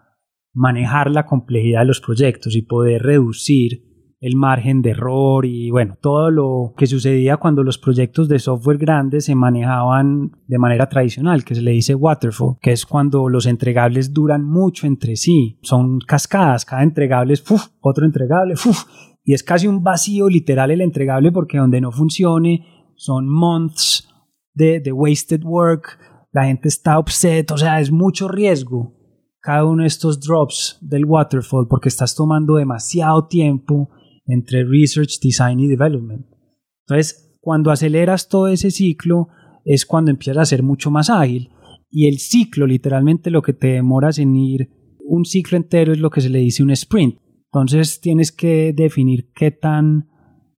manejar la complejidad de los proyectos y poder reducir el margen de error y bueno, todo lo que sucedía cuando los proyectos de software grandes se manejaban de manera tradicional, que se le dice waterfall, que es cuando los entregables duran mucho entre sí, son cascadas, cada entregable es ¡fuf! otro entregable, ¡fuf! y es casi un vacío literal el entregable porque donde no funcione son months de, de wasted work, la gente está upset, o sea, es mucho riesgo cada uno de estos drops del waterfall porque estás tomando demasiado tiempo entre research, design y development. Entonces, cuando aceleras todo ese ciclo es cuando empiezas a ser mucho más ágil. Y el ciclo, literalmente lo que te demoras en ir, un ciclo entero es lo que se le dice un sprint. Entonces tienes que definir qué tan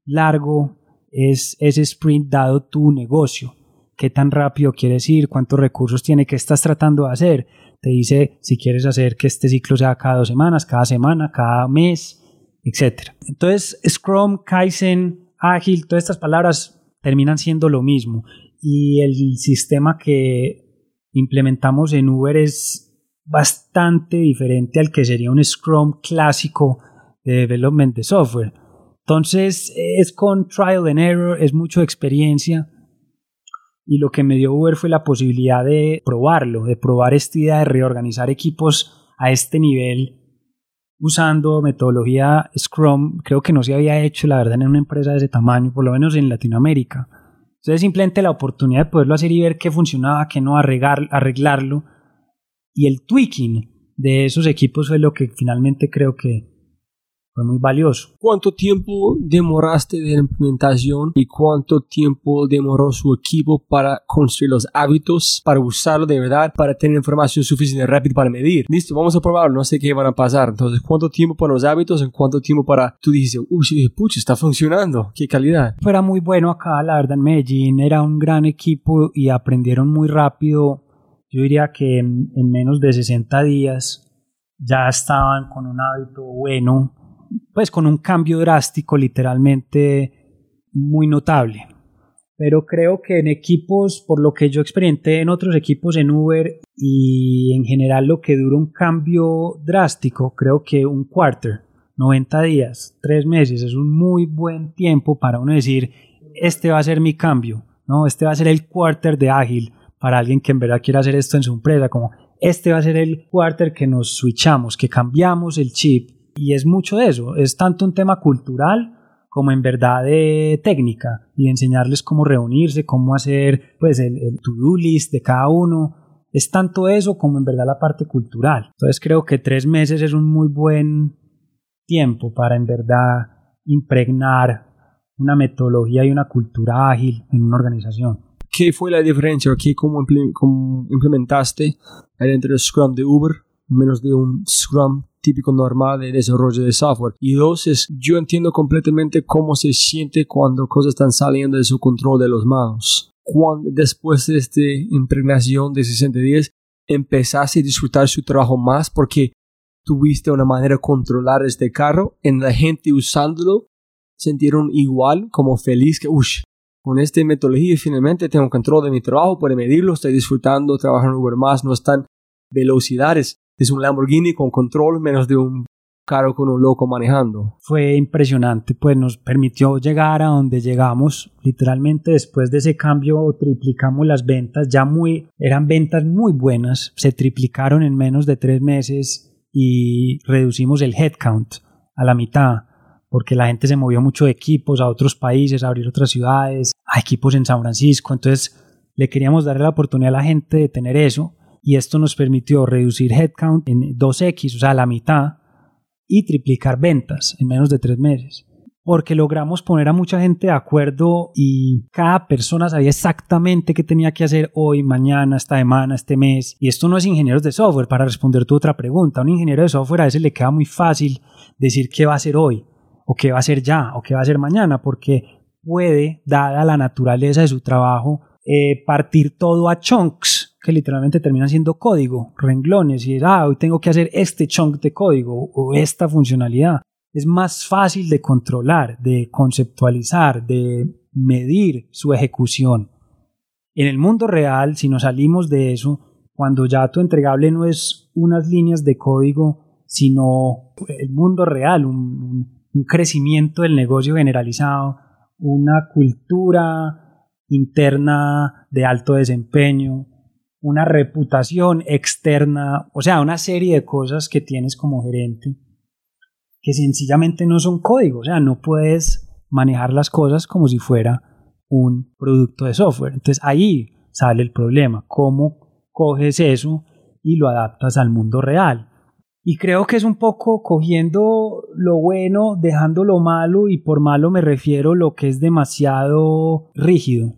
largo es ese sprint dado tu negocio, qué tan rápido quieres ir, cuántos recursos tiene, qué estás tratando de hacer. Te dice si quieres hacer que este ciclo sea cada dos semanas, cada semana, cada mes, etc. Entonces, Scrum, Kaizen, Ágil, todas estas palabras terminan siendo lo mismo. Y el sistema que implementamos en Uber es bastante diferente al que sería un Scrum clásico de development de software. Entonces es con trial and error, es mucho experiencia. Y lo que me dio Uber fue la posibilidad de probarlo, de probar esta idea de reorganizar equipos a este nivel usando metodología Scrum, creo que no se había hecho, la verdad, en una empresa de ese tamaño, por lo menos en Latinoamérica. Entonces simplemente la oportunidad de poderlo hacer y ver qué funcionaba, qué no, arreglar, arreglarlo. Y el tweaking de esos equipos fue lo que finalmente creo que fue muy valioso. ¿Cuánto tiempo demoraste de la implementación y cuánto tiempo demoró su equipo para construir los hábitos, para usarlo de verdad, para tener información suficiente rápida para medir? Listo, vamos a probarlo, no sé qué van a pasar. Entonces, ¿cuánto tiempo para los hábitos? ¿En cuánto tiempo para tú dices, uy, pucha, está funcionando? ¿Qué calidad? Fuera muy bueno acá, la verdad, en Medellín era un gran equipo y aprendieron muy rápido. Yo diría que en, en menos de 60 días ya estaban con un hábito bueno pues con un cambio drástico literalmente muy notable. Pero creo que en equipos, por lo que yo experimenté en otros equipos en Uber y en general lo que dura un cambio drástico, creo que un quarter, 90 días, 3 meses, es un muy buen tiempo para uno decir, este va a ser mi cambio, ¿no? Este va a ser el quarter de ágil para alguien que en verdad quiera hacer esto en su empresa, como este va a ser el quarter que nos switchamos, que cambiamos el chip y es mucho de eso, es tanto un tema cultural como en verdad de técnica y enseñarles cómo reunirse, cómo hacer pues el, el to-do list de cada uno. Es tanto eso como en verdad la parte cultural. Entonces creo que tres meses es un muy buen tiempo para en verdad impregnar una metodología y una cultura ágil en una organización. ¿Qué fue la diferencia? ¿Qué, cómo, cómo implementaste dentro del Scrum de Uber? Menos de un Scrum típico normal de desarrollo de software. Y dos es, yo entiendo completamente cómo se siente cuando cosas están saliendo de su control de los manos. Cuando, después de esta impregnación de 60 días, empezaste a disfrutar su trabajo más porque tuviste una manera de controlar este carro, en la gente usándolo sintieron igual como feliz que, uff, con esta metodología finalmente tengo control de mi trabajo, puedo medirlo, estoy disfrutando, trabajando Uber más, no están velocidades es un Lamborghini con control menos de un carro con un loco manejando. Fue impresionante, pues nos permitió llegar a donde llegamos. Literalmente después de ese cambio triplicamos las ventas, ya muy, eran ventas muy buenas, se triplicaron en menos de tres meses y reducimos el headcount a la mitad porque la gente se movió mucho de equipos a otros países, a abrir otras ciudades, a equipos en San Francisco, entonces le queríamos dar la oportunidad a la gente de tener eso y esto nos permitió reducir headcount en 2x, o sea, la mitad, y triplicar ventas en menos de tres meses. Porque logramos poner a mucha gente de acuerdo y cada persona sabía exactamente qué tenía que hacer hoy, mañana, esta semana, este mes. Y esto no es ingenieros de software, para responder tu otra pregunta. A un ingeniero de software a veces le queda muy fácil decir qué va a hacer hoy, o qué va a hacer ya, o qué va a hacer mañana, porque puede, dada la naturaleza de su trabajo, eh, partir todo a chunks que literalmente terminan siendo código, renglones, y es, ah, hoy tengo que hacer este chunk de código o esta funcionalidad. Es más fácil de controlar, de conceptualizar, de medir su ejecución. En el mundo real, si nos salimos de eso, cuando ya tu entregable no es unas líneas de código, sino el mundo real, un, un crecimiento del negocio generalizado, una cultura interna de alto desempeño, una reputación externa, o sea, una serie de cosas que tienes como gerente que sencillamente no son código, o sea, no puedes manejar las cosas como si fuera un producto de software. Entonces ahí sale el problema, cómo coges eso y lo adaptas al mundo real. Y creo que es un poco cogiendo lo bueno, dejando lo malo, y por malo me refiero lo que es demasiado rígido.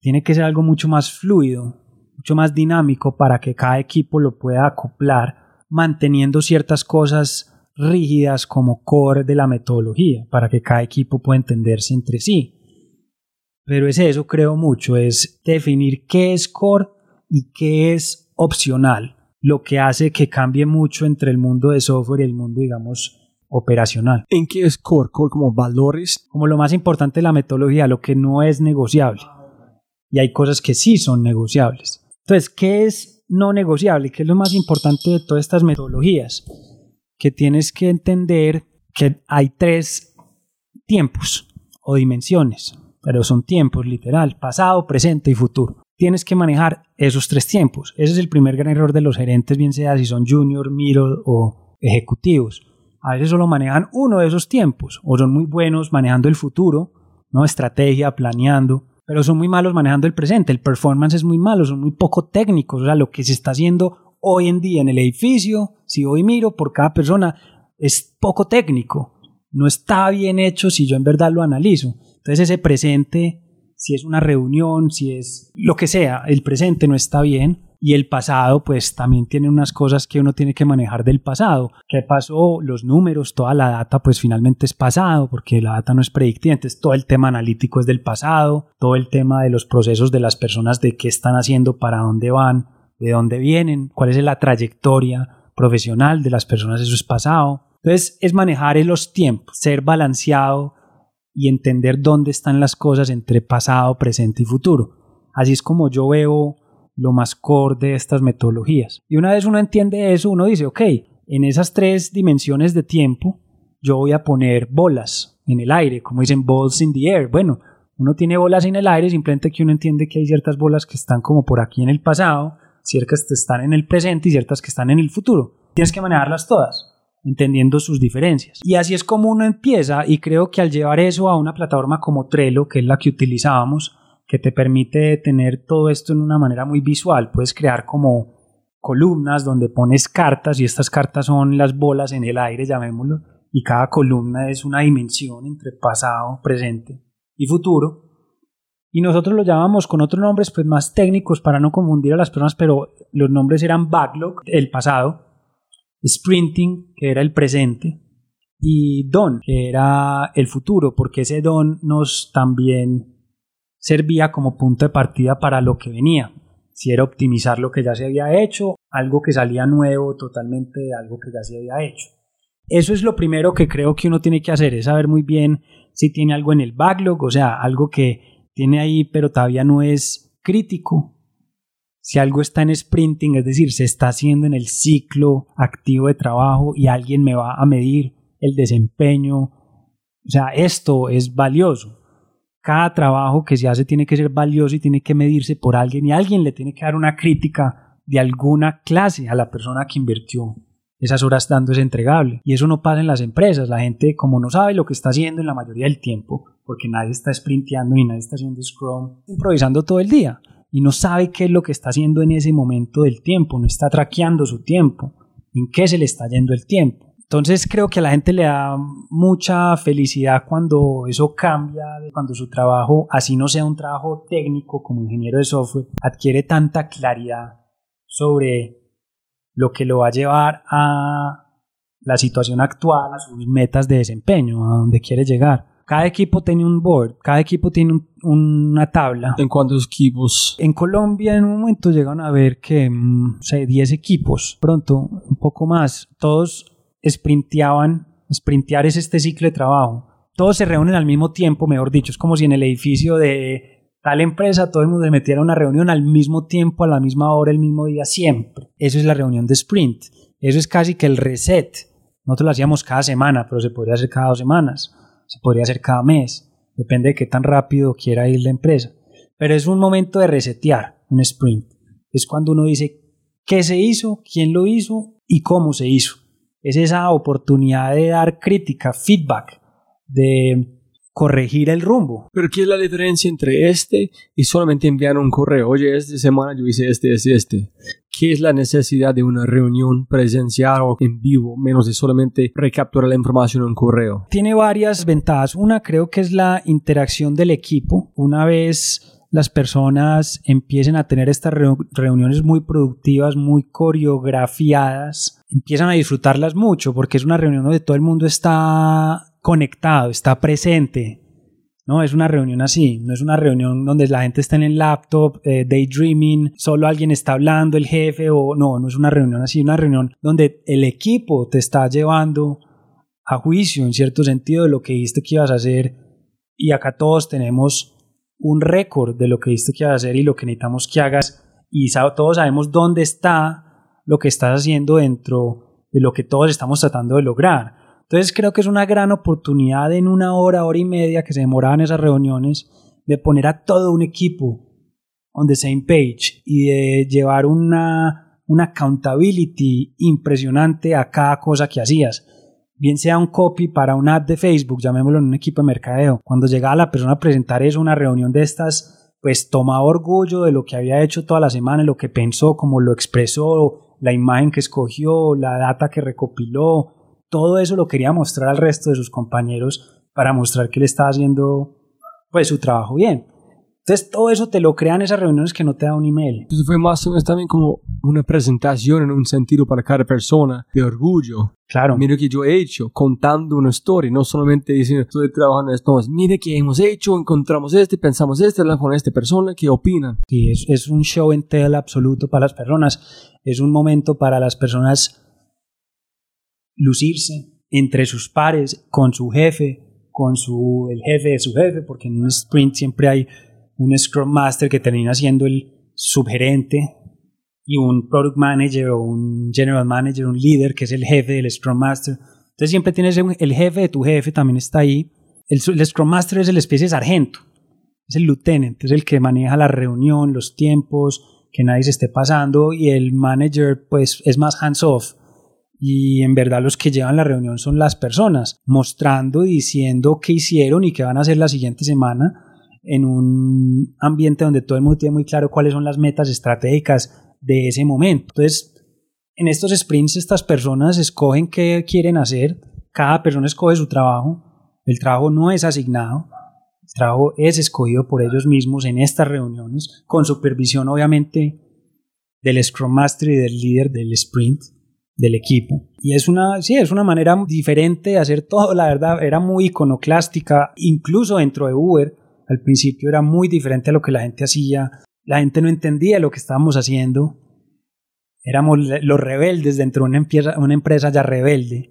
Tiene que ser algo mucho más fluido, mucho más dinámico para que cada equipo lo pueda acoplar, manteniendo ciertas cosas rígidas como core de la metodología, para que cada equipo pueda entenderse entre sí. Pero es eso, creo mucho, es definir qué es core y qué es opcional, lo que hace que cambie mucho entre el mundo de software y el mundo, digamos, operacional. ¿En qué es core? ¿Core como valores? Como lo más importante de la metodología, lo que no es negociable. Y hay cosas que sí son negociables. Entonces, ¿qué es no negociable? ¿Qué es lo más importante de todas estas metodologías? Que tienes que entender que hay tres tiempos o dimensiones, pero son tiempos literal, pasado, presente y futuro. Tienes que manejar esos tres tiempos. Ese es el primer gran error de los gerentes, bien sea si son junior, middle o ejecutivos. A veces solo manejan uno de esos tiempos o son muy buenos manejando el futuro, ¿no? estrategia, planeando, pero son muy malos manejando el presente. El performance es muy malo, son muy poco técnicos. O sea, lo que se está haciendo hoy en día en el edificio, si hoy miro por cada persona, es poco técnico. No está bien hecho si yo en verdad lo analizo. Entonces ese presente, si es una reunión, si es lo que sea, el presente no está bien y el pasado pues también tiene unas cosas que uno tiene que manejar del pasado. ¿Qué pasó? Los números, toda la data pues finalmente es pasado porque la data no es predictiva, entonces todo el tema analítico es del pasado, todo el tema de los procesos de las personas de qué están haciendo, para dónde van, de dónde vienen, cuál es la trayectoria profesional de las personas, eso es pasado. Entonces es manejar los tiempos, ser balanceado y entender dónde están las cosas entre pasado, presente y futuro. Así es como yo veo lo más core de estas metodologías. Y una vez uno entiende eso, uno dice, ok, en esas tres dimensiones de tiempo, yo voy a poner bolas en el aire, como dicen balls in the air. Bueno, uno tiene bolas en el aire, simplemente que uno entiende que hay ciertas bolas que están como por aquí en el pasado, ciertas que están en el presente y ciertas que están en el futuro. Tienes que manejarlas todas entendiendo sus diferencias. Y así es como uno empieza y creo que al llevar eso a una plataforma como Trello, que es la que utilizábamos, que te permite tener todo esto en una manera muy visual, puedes crear como columnas donde pones cartas y estas cartas son las bolas en el aire, llamémoslo, y cada columna es una dimensión entre pasado, presente y futuro. Y nosotros lo llamamos con otros nombres pues más técnicos para no confundir a las personas, pero los nombres eran backlog, el pasado, sprinting, que era el presente, y don, que era el futuro, porque ese don nos también servía como punto de partida para lo que venía. Si era optimizar lo que ya se había hecho, algo que salía nuevo totalmente de algo que ya se había hecho. Eso es lo primero que creo que uno tiene que hacer, es saber muy bien si tiene algo en el backlog, o sea, algo que tiene ahí pero todavía no es crítico, si algo está en sprinting, es decir, se está haciendo en el ciclo activo de trabajo y alguien me va a medir el desempeño, o sea, esto es valioso. Cada trabajo que se hace tiene que ser valioso y tiene que medirse por alguien y alguien le tiene que dar una crítica de alguna clase a la persona que invirtió esas horas dando ese entregable. Y eso no pasa en las empresas. La gente, como no sabe lo que está haciendo en la mayoría del tiempo, porque nadie está sprinteando ni nadie está haciendo Scrum, improvisando todo el día y no sabe qué es lo que está haciendo en ese momento del tiempo, no está traqueando su tiempo, en qué se le está yendo el tiempo. Entonces creo que a la gente le da mucha felicidad cuando eso cambia, cuando su trabajo, así no sea un trabajo técnico como ingeniero de software, adquiere tanta claridad sobre lo que lo va a llevar a la situación actual, a sus metas de desempeño, a donde quiere llegar. Cada equipo tiene un board, cada equipo tiene una tabla. ¿En cuántos equipos? En Colombia en un momento llegan a ver que, mm, no sé, 10 equipos, pronto un poco más. Todos sprinteaban, sprintear es este ciclo de trabajo. Todos se reúnen al mismo tiempo, mejor dicho, es como si en el edificio de tal empresa todo el mundo se metiera a una reunión al mismo tiempo, a la misma hora, el mismo día, siempre. Eso es la reunión de sprint. Eso es casi que el reset. Nosotros lo hacíamos cada semana, pero se podría hacer cada dos semanas se podría hacer cada mes, depende de qué tan rápido quiera ir la empresa. Pero es un momento de resetear, un sprint. Es cuando uno dice qué se hizo, quién lo hizo y cómo se hizo. Es esa oportunidad de dar crítica, feedback, de corregir el rumbo. Pero ¿qué es la diferencia entre este y solamente enviar un correo? Oye, esta semana yo hice este, este, este. ¿Qué es la necesidad de una reunión presencial o en vivo, menos de solamente recapturar la información en un correo? Tiene varias ventajas. Una creo que es la interacción del equipo. Una vez las personas empiecen a tener estas reuniones muy productivas, muy coreografiadas, empiezan a disfrutarlas mucho porque es una reunión donde todo el mundo está conectado, está presente, no, es una reunión así, no es una reunión donde la gente está en el laptop, eh, daydreaming, solo alguien está hablando, el jefe, o no, no es una reunión así, una reunión donde el equipo te está llevando a juicio en cierto sentido de lo que dijiste que ibas a hacer y acá todos tenemos un récord de lo que dijiste que ibas a hacer y lo que necesitamos que hagas y todos sabemos dónde está lo que estás haciendo dentro de lo que todos estamos tratando de lograr. Entonces creo que es una gran oportunidad en una hora, hora y media que se demoraban esas reuniones de poner a todo un equipo on the same page y de llevar una, una accountability impresionante a cada cosa que hacías. Bien sea un copy para una app de Facebook, llamémoslo en un equipo de mercadeo. Cuando llegaba la persona a presentar eso, una reunión de estas, pues tomaba orgullo de lo que había hecho toda la semana, lo que pensó, cómo lo expresó, la imagen que escogió, la data que recopiló. Todo eso lo quería mostrar al resto de sus compañeros para mostrar que él estaba haciendo pues su trabajo bien. Entonces todo eso te lo crean esas reuniones que no te da un email. Entonces fue más o menos también como una presentación en un sentido para cada persona de orgullo. Claro. Mira que yo he hecho, contando una historia, no solamente diciendo estoy trabajando en esto, no, mire que hemos hecho, encontramos este, pensamos este, hablamos con esta persona, ¿qué opinan? Sí, es, es un show en tela absoluto para las personas, es un momento para las personas lucirse entre sus pares, con su jefe, con su, el jefe de su jefe, porque en un sprint siempre hay un Scrum Master que termina siendo el subgerente y un Product Manager o un General Manager, un líder que es el jefe del Scrum Master. Entonces siempre tienes el jefe de tu jefe, también está ahí. El, el Scrum Master es el especie de sargento, es el lieutenant, es el que maneja la reunión, los tiempos, que nadie se esté pasando y el manager pues es más hands off y en verdad los que llevan la reunión son las personas, mostrando y diciendo qué hicieron y qué van a hacer la siguiente semana en un ambiente donde todo el mundo tiene muy claro cuáles son las metas estratégicas de ese momento. Entonces, en estos sprints estas personas escogen qué quieren hacer, cada persona escoge su trabajo, el trabajo no es asignado, el trabajo es escogido por ellos mismos en estas reuniones, con supervisión obviamente del Scrum Master y del líder del sprint del equipo. Y es una, sí, es una manera diferente de hacer todo, la verdad, era muy iconoclástica, incluso dentro de Uber, al principio era muy diferente a lo que la gente hacía, la gente no entendía lo que estábamos haciendo, éramos los rebeldes dentro de una empresa, una empresa ya rebelde,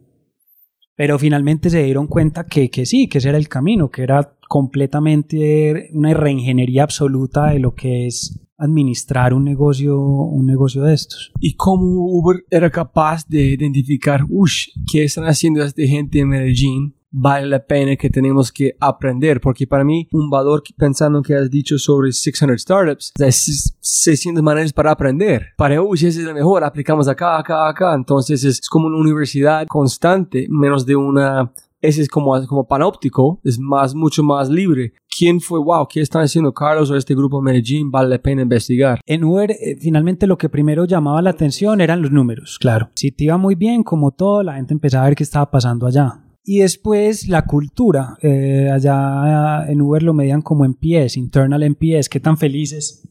pero finalmente se dieron cuenta que, que sí, que ese era el camino, que era completamente una reingeniería absoluta de lo que es administrar un negocio, un negocio de estos. ¿Y cómo Uber era capaz de identificar, uff, qué están haciendo esta gente en Medellín? Vale la pena que tenemos que aprender, porque para mí un valor pensando que has dicho sobre 600 startups, es 600 maneras para aprender. Para, uy, ese es el mejor, aplicamos acá, acá, acá. Entonces es, es como una universidad constante, menos de una ese es como, como panóptico, es más, mucho más libre. ¿Quién fue, wow, qué están haciendo Carlos o este grupo Medellín? Vale la pena investigar. En Uber, eh, finalmente lo que primero llamaba la atención eran los números, claro. Si te iba muy bien, como todo, la gente empezaba a ver qué estaba pasando allá. Y después la cultura. Eh, allá en Uber lo medían como NPS, internal NPS, qué tan felices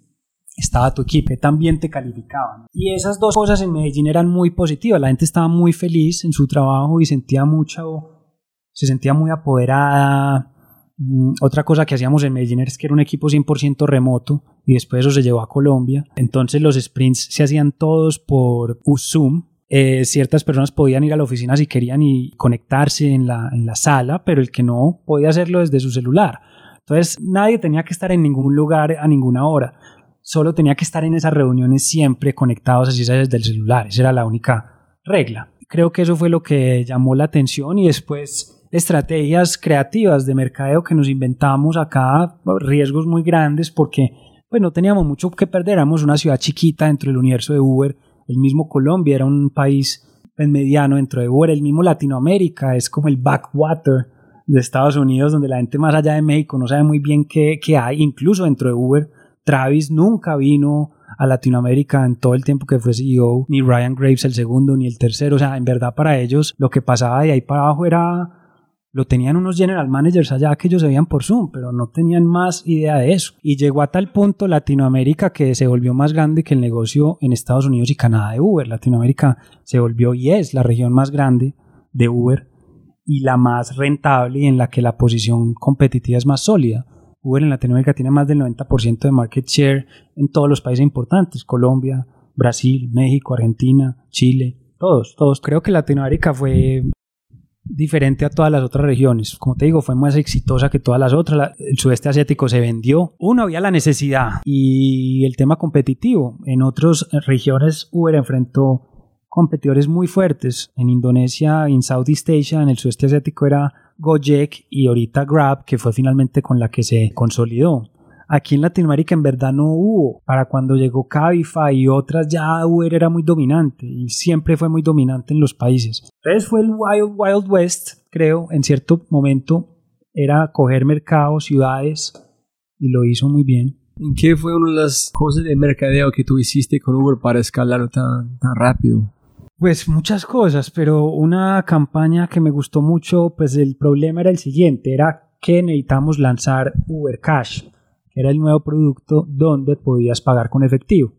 estaba tu equipo, qué tan bien te calificaban. Y esas dos cosas en Medellín eran muy positivas. La gente estaba muy feliz en su trabajo y sentía mucho se sentía muy apoderada. Mm, otra cosa que hacíamos en Medellín es que era un equipo 100% remoto y después eso se llevó a Colombia. Entonces los sprints se hacían todos por Zoom. Eh, ciertas personas podían ir a la oficina si querían y conectarse en la, en la sala, pero el que no podía hacerlo desde su celular. Entonces nadie tenía que estar en ningún lugar a ninguna hora. Solo tenía que estar en esas reuniones siempre conectados así desde el celular. Esa era la única regla. Creo que eso fue lo que llamó la atención y después estrategias creativas de mercadeo que nos inventamos acá, riesgos muy grandes porque pues no teníamos mucho que perder, éramos una ciudad chiquita dentro del universo de Uber, el mismo Colombia era un país pues, mediano dentro de Uber, el mismo Latinoamérica es como el backwater de Estados Unidos donde la gente más allá de México no sabe muy bien qué, qué hay, incluso dentro de Uber, Travis nunca vino a Latinoamérica en todo el tiempo que fue CEO, ni Ryan Graves el segundo, ni el tercero, o sea, en verdad para ellos lo que pasaba de ahí para abajo era lo tenían unos general managers allá que ellos se veían por Zoom, pero no tenían más idea de eso. Y llegó a tal punto Latinoamérica que se volvió más grande que el negocio en Estados Unidos y Canadá de Uber. Latinoamérica se volvió y es la región más grande de Uber y la más rentable y en la que la posición competitiva es más sólida. Uber en Latinoamérica tiene más del 90% de market share en todos los países importantes, Colombia, Brasil, México, Argentina, Chile, todos, todos. Creo que Latinoamérica fue diferente a todas las otras regiones. Como te digo, fue más exitosa que todas las otras. el sudeste asiático se vendió. Uno, había la necesidad y el tema competitivo. En otras regiones Uber enfrentó competidores muy fuertes. En Indonesia, en Southeast Asia, en el sudeste asiático era Gojek y ahorita Grab, que fue finalmente con la que se consolidó. Aquí en Latinoamérica en verdad no hubo. Para cuando llegó Cabify y otras ya Uber era muy dominante y siempre fue muy dominante en los países. Entonces fue el Wild Wild West, creo, en cierto momento era coger mercados, ciudades y lo hizo muy bien. ¿Qué fue una de las cosas de mercadeo que tú hiciste con Uber para escalar tan, tan rápido? Pues muchas cosas, pero una campaña que me gustó mucho, pues el problema era el siguiente, era que necesitamos lanzar Uber Cash, era el nuevo producto donde podías pagar con efectivo.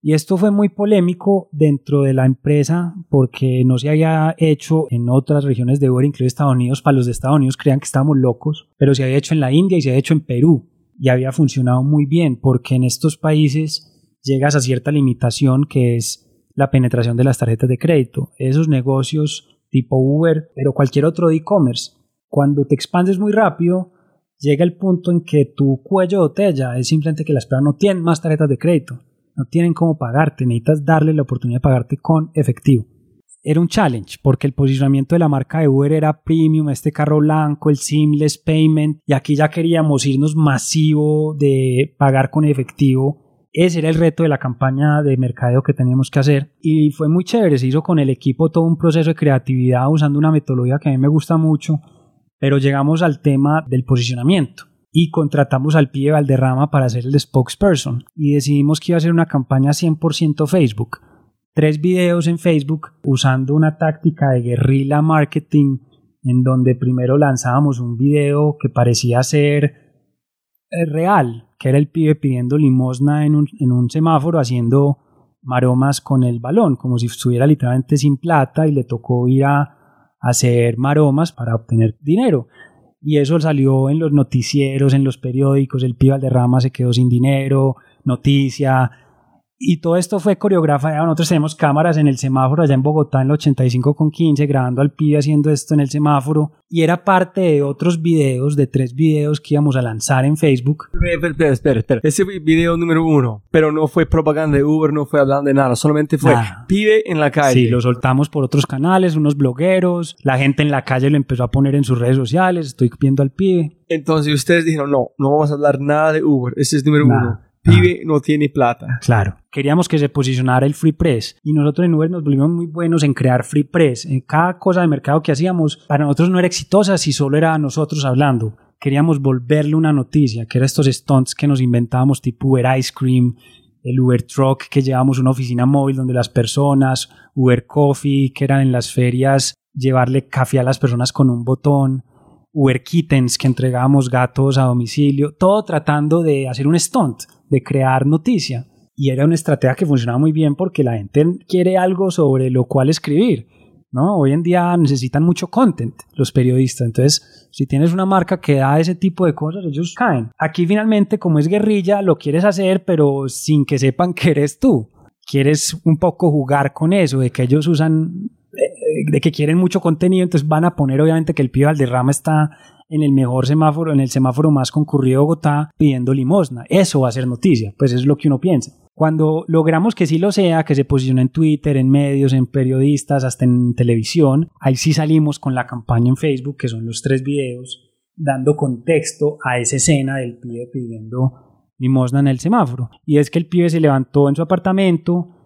Y esto fue muy polémico dentro de la empresa porque no se había hecho en otras regiones de Uber, incluido Estados Unidos. Para los de Estados Unidos creían que estábamos locos, pero se había hecho en la India y se había hecho en Perú. Y había funcionado muy bien porque en estos países llegas a cierta limitación que es la penetración de las tarjetas de crédito. Esos negocios tipo Uber, pero cualquier otro e-commerce, cuando te expandes muy rápido, llega el punto en que tu cuello de botella es simplemente que las personas no tienen más tarjetas de crédito no tienen cómo pagarte, necesitas darle la oportunidad de pagarte con efectivo. Era un challenge porque el posicionamiento de la marca de Uber era premium, este carro blanco, el seamless payment, y aquí ya queríamos irnos masivo de pagar con efectivo. Ese era el reto de la campaña de mercadeo que teníamos que hacer y fue muy chévere, se hizo con el equipo todo un proceso de creatividad usando una metodología que a mí me gusta mucho, pero llegamos al tema del posicionamiento y contratamos al pibe Valderrama para ser el spokesperson y decidimos que iba a ser una campaña 100% Facebook. Tres videos en Facebook usando una táctica de guerrilla marketing en donde primero lanzábamos un video que parecía ser eh, real, que era el pibe pidiendo limosna en un, en un semáforo haciendo maromas con el balón, como si estuviera literalmente sin plata y le tocó ir a hacer maromas para obtener dinero. Y eso salió en los noticieros, en los periódicos, el pibe Rama se quedó sin dinero, noticia, y todo esto fue coreografiado. Nosotros tenemos cámaras en el semáforo allá en Bogotá en el 85 con 15 grabando al pibe haciendo esto en el semáforo y era parte de otros videos, de tres videos que íbamos a lanzar en Facebook. Espera, espera, espera. Ese video número uno, pero no fue propaganda de Uber, no fue hablando de nada, solamente fue pibe en la calle. Sí, lo soltamos por otros canales, unos blogueros, la gente en la calle lo empezó a poner en sus redes sociales, estoy viendo al pibe. Entonces ustedes dijeron, no, no vamos a hablar nada de Uber, ese es número uno pibe no tiene plata. Claro. Queríamos que se posicionara el free press y nosotros en Uber nos volvimos muy buenos en crear free press. En cada cosa de mercado que hacíamos, para nosotros no era exitosa si solo era nosotros hablando. Queríamos volverle una noticia, que era estos stunts que nos inventábamos tipo Uber Ice Cream, el Uber Truck que llevábamos una oficina móvil donde las personas, Uber Coffee que eran en las ferias llevarle café a las personas con un botón. Uber Kittens, que entregábamos gatos a domicilio, todo tratando de hacer un stunt, de crear noticia. Y era una estrategia que funcionaba muy bien porque la gente quiere algo sobre lo cual escribir. ¿no? Hoy en día necesitan mucho content los periodistas. Entonces, si tienes una marca que da ese tipo de cosas, ellos caen. Aquí finalmente, como es guerrilla, lo quieres hacer, pero sin que sepan que eres tú. Quieres un poco jugar con eso, de que ellos usan de que quieren mucho contenido, entonces van a poner obviamente que el pibe Valderrama está en el mejor semáforo, en el semáforo más concurrido de Bogotá pidiendo limosna. Eso va a ser noticia, pues es lo que uno piensa. Cuando logramos que sí lo sea, que se posicione en Twitter, en medios, en periodistas, hasta en televisión, ahí sí salimos con la campaña en Facebook, que son los tres videos, dando contexto a esa escena del pibe pidiendo limosna en el semáforo. Y es que el pibe se levantó en su apartamento,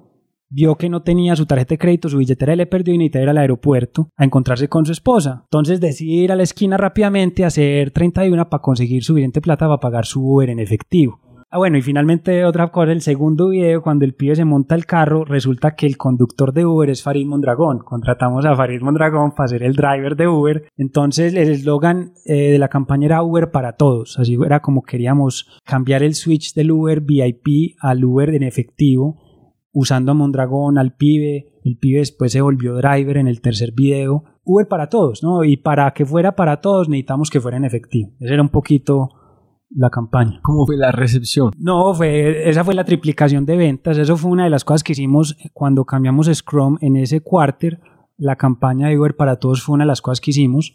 vio que no tenía su tarjeta de crédito, su billetera le perdió y necesitaba ir al aeropuerto a encontrarse con su esposa. Entonces decide ir a la esquina rápidamente a hacer 31 para conseguir suficiente plata para pagar su Uber en efectivo. Ah, bueno, y finalmente otra cosa, el segundo video, cuando el pibe se monta el carro, resulta que el conductor de Uber es Farid Mondragón. Contratamos a Farid Mondragón para ser el driver de Uber. Entonces el eslogan eh, de la campaña era Uber para todos. Así era como queríamos cambiar el switch del Uber VIP al Uber en efectivo usando a Mondragón, al pibe, el pibe después se volvió driver en el tercer video. Uber para todos, ¿no? Y para que fuera para todos necesitamos que fuera en efectivo. Esa era un poquito la campaña. ¿Cómo fue la recepción? No, fue, esa fue la triplicación de ventas. Eso fue una de las cosas que hicimos cuando cambiamos Scrum en ese quarter. La campaña de Uber para todos fue una de las cosas que hicimos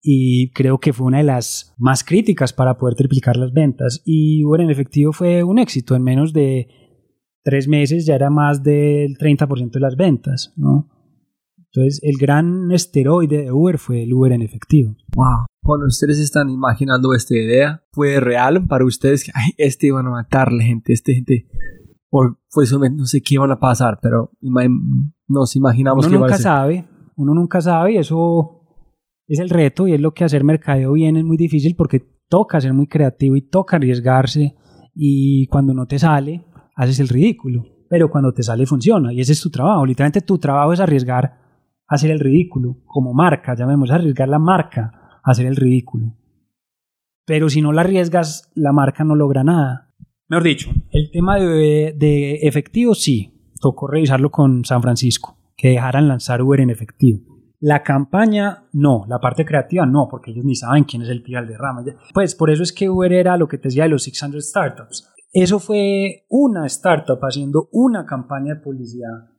y creo que fue una de las más críticas para poder triplicar las ventas. Y Uber en efectivo fue un éxito. En menos de tres meses ya era más del 30% de las ventas, ¿no? Entonces, el gran esteroide de Uber fue el Uber en efectivo. Wow. Cuando ustedes están imaginando esta idea, ¿fue real para ustedes "Ay, este iban a matar la gente, este gente? O fue solamente, no sé qué iban a pasar, pero nos imaginamos uno que iba a nunca ser. sabe, uno nunca sabe y eso es el reto y es lo que hacer mercadeo bien es muy difícil porque toca ser muy creativo y toca arriesgarse y cuando no te sale, haces el ridículo, pero cuando te sale funciona y ese es tu trabajo, literalmente tu trabajo es arriesgar a hacer el ridículo, como marca, llamemos arriesgar la marca a hacer el ridículo. Pero si no la arriesgas, la marca no logra nada. Mejor dicho, el tema de, de efectivo sí, tocó revisarlo con San Francisco, que dejaran lanzar Uber en efectivo. La campaña, no, la parte creativa, no, porque ellos ni saben quién es el tío Valderrama. Pues por eso es que Uber era lo que te decía de los 600 startups. Eso fue una startup haciendo una campaña de publicidad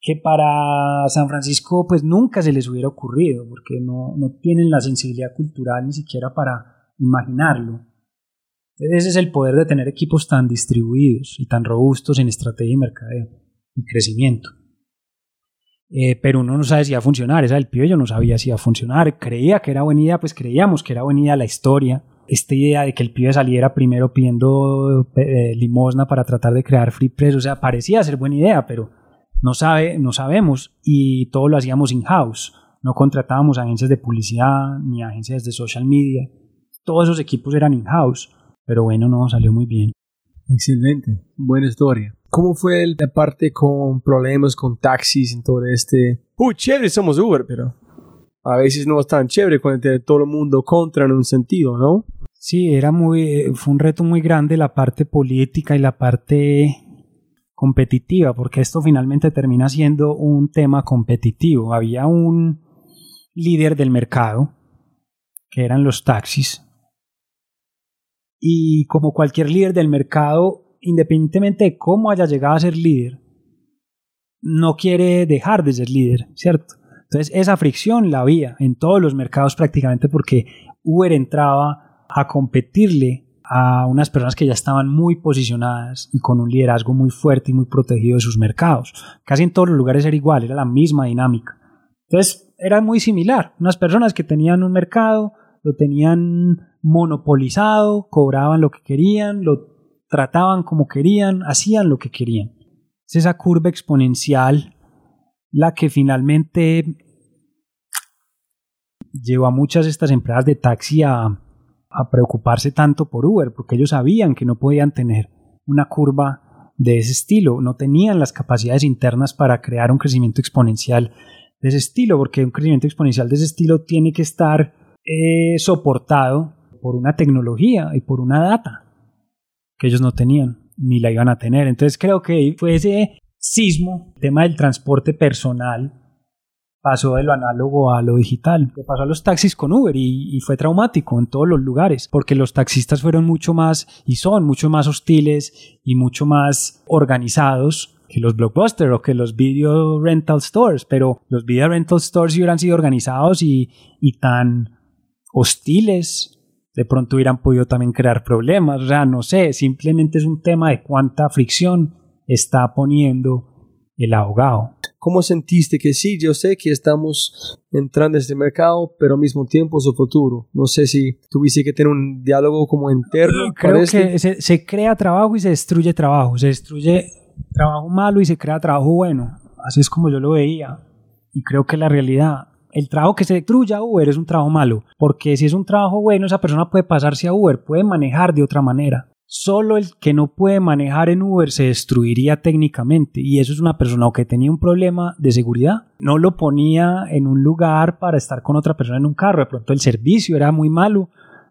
que para San Francisco pues nunca se les hubiera ocurrido, porque no, no tienen la sensibilidad cultural ni siquiera para imaginarlo. Ese es el poder de tener equipos tan distribuidos y tan robustos en estrategia y mercadeo y crecimiento. Eh, pero uno no sabe si va a funcionar. Esa del pibe yo no sabía si iba a funcionar. Creía que era buena idea, pues creíamos que era buena idea la historia. Esta idea de que el pibe saliera primero pidiendo eh, limosna para tratar de crear free press, o sea, parecía ser buena idea, pero no, sabe, no sabemos y todo lo hacíamos in-house. No contratábamos agencias de publicidad ni agencias de social media. Todos esos equipos eran in-house, pero bueno, no, salió muy bien. Excelente, buena historia. ¿Cómo fue el- la parte con problemas con taxis en todo este? Uy, chévere, somos Uber, pero a veces no es tan chévere cuando tiene todo el mundo contra en un sentido, ¿no? Sí, era muy, eh, fue un reto muy grande la parte política y la parte competitiva, porque esto finalmente termina siendo un tema competitivo. Había un líder del mercado, que eran los taxis, y como cualquier líder del mercado, independientemente de cómo haya llegado a ser líder, no quiere dejar de ser líder, ¿cierto? Entonces esa fricción la había en todos los mercados prácticamente porque Uber entraba a competirle a unas personas que ya estaban muy posicionadas y con un liderazgo muy fuerte y muy protegido de sus mercados. Casi en todos los lugares era igual, era la misma dinámica. Entonces era muy similar, unas personas que tenían un mercado, lo tenían monopolizado, cobraban lo que querían, lo trataban como querían, hacían lo que querían. Es esa curva exponencial la que finalmente llevó a muchas de estas empresas de taxi a, preocuparse tanto por Uber, porque ellos sabían que no podían tener una curva de ese estilo, no tenían las capacidades internas para crear un crecimiento exponencial de ese estilo, porque un crecimiento exponencial de ese estilo tiene que estar eh, soportado por una tecnología y por una data que ellos no tenían ni la iban a tener. Entonces creo que fue ese sismo, el tema del transporte personal, pasó de lo análogo a lo digital. Pasó a los taxis con Uber y, y, fue traumático en todos los lugares, porque los taxistas fueron mucho más y son mucho más hostiles y mucho más organizados que los blockbusters o que los video rental stores, pero los video rental stores si hubieran sido organizados y, y tan hostiles, de pronto hubieran podido también crear problemas, o sea, no sé, simplemente es un tema de cuánta fricción está poniendo el abogado. ¿Cómo sentiste que sí, yo sé que estamos entrando en este mercado, pero al mismo tiempo su futuro? No sé si tuviste que tener un diálogo como interno. Creo que este. se, se, crea trabajo y se destruye trabajo, se destruye trabajo malo y se crea trabajo bueno. Así es como yo lo veía. Y creo que la realidad, el trabajo que se destruye a Uber es un trabajo malo, porque si es un trabajo bueno, esa persona puede pasarse a Uber, puede manejar de otra manera. Solo el que no puede manejar en Uber se destruiría técnicamente. Y eso es una persona o que tenía un problema de seguridad, no lo ponía en un lugar para estar con otra persona en un carro, de pronto el servicio era muy malo,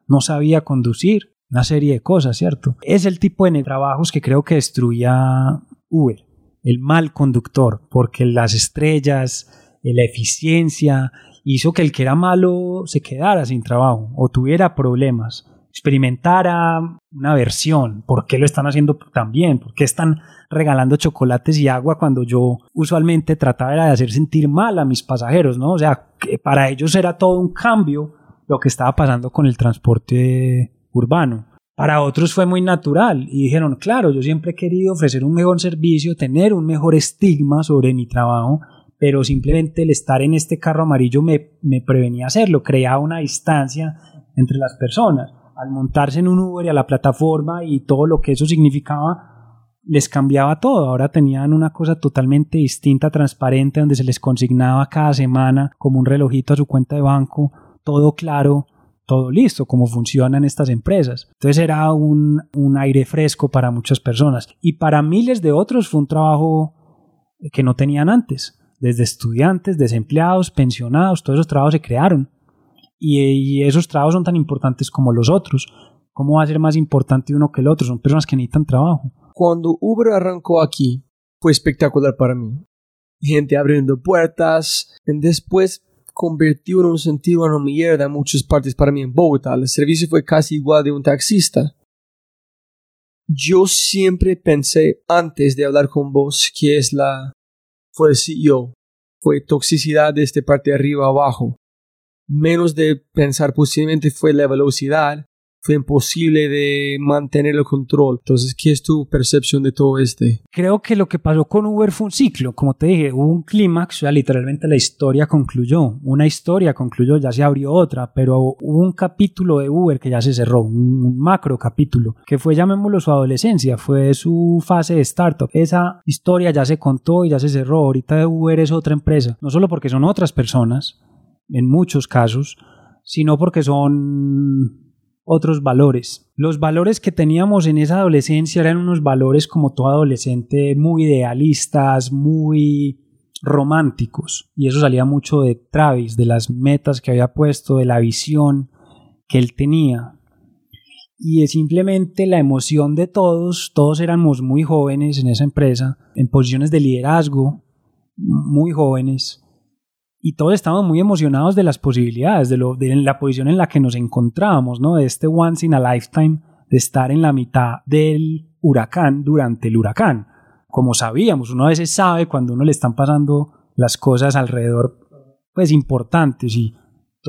no sabía conducir, una serie de cosas, ¿cierto? Es el tipo de trabajos que creo que destruía Uber, el mal conductor, porque las estrellas, la eficiencia, hizo que el que era malo se quedara sin trabajo o tuviera problemas experimentara una versión, por qué lo están haciendo tan bien, por qué están regalando chocolates y agua cuando yo usualmente trataba de hacer sentir mal a mis pasajeros, ¿no? O sea, que para ellos era todo un cambio lo que estaba pasando con el transporte urbano. Para otros fue muy natural y dijeron, claro, yo siempre he querido ofrecer un mejor servicio, tener un mejor estigma sobre mi trabajo, pero simplemente el estar en este carro amarillo me, me prevenía hacerlo, creaba una distancia entre las personas. Al montarse en un Uber y a la plataforma y todo lo que eso significaba, les cambiaba todo. Ahora tenían una cosa totalmente distinta, transparente, donde se les consignaba cada semana como un relojito a su cuenta de banco, todo claro, todo listo, cómo funcionan estas empresas. Entonces era un, un aire fresco para muchas personas. Y para miles de otros fue un trabajo que no tenían antes. Desde estudiantes, desempleados, pensionados, todos esos trabajos se crearon. Y, esos trabajos son tan importantes como los otros. ¿Cómo va a ser más importante uno que el otro? Son personas que necesitan trabajo. Cuando Uber arrancó aquí, fue espectacular para mí. Gente abriendo puertas. Después convirtió en un sentido una mierda en muchas partes para mí en Bogotá. El servicio fue casi igual de un taxista. Yo siempre pensé antes de hablar con vos que es la fue el CEO, fue toxicidad de este parte de arriba abajo. Menos de pensar posiblemente fue la velocidad fue imposible de mantener el control. Entonces, ¿qué es tu percepción de todo este? Creo que lo que pasó con Uber fue un ciclo. Como te dije, hubo un clímax, sea, literalmente la historia concluyó. Una historia concluyó, ya se abrió otra, pero hubo un capítulo de Uber que ya se cerró, un macro capítulo, que fue, llamémoslo, su adolescencia, fue su fase de startup. Esa historia ya se contó y ya se cerró. Ahorita Uber es otra empresa, no solo porque son otras personas, en muchos casos, sino porque son otros valores. Los valores que teníamos en esa adolescencia eran unos valores como todo adolescente muy idealistas, muy románticos. Y eso salía mucho de Travis, de las metas que había puesto, de la visión que él tenía. Y es simplemente la emoción de todos, todos éramos muy jóvenes en esa empresa, en posiciones de liderazgo, muy jóvenes, y todos estábamos muy emocionados de las posibilidades, de, lo, de la posición en la que nos encontrábamos, ¿no? De este once in a lifetime, de estar en la mitad del huracán durante el huracán. Como sabíamos, uno a veces sabe cuando uno le están pasando las cosas alrededor, pues importantes, y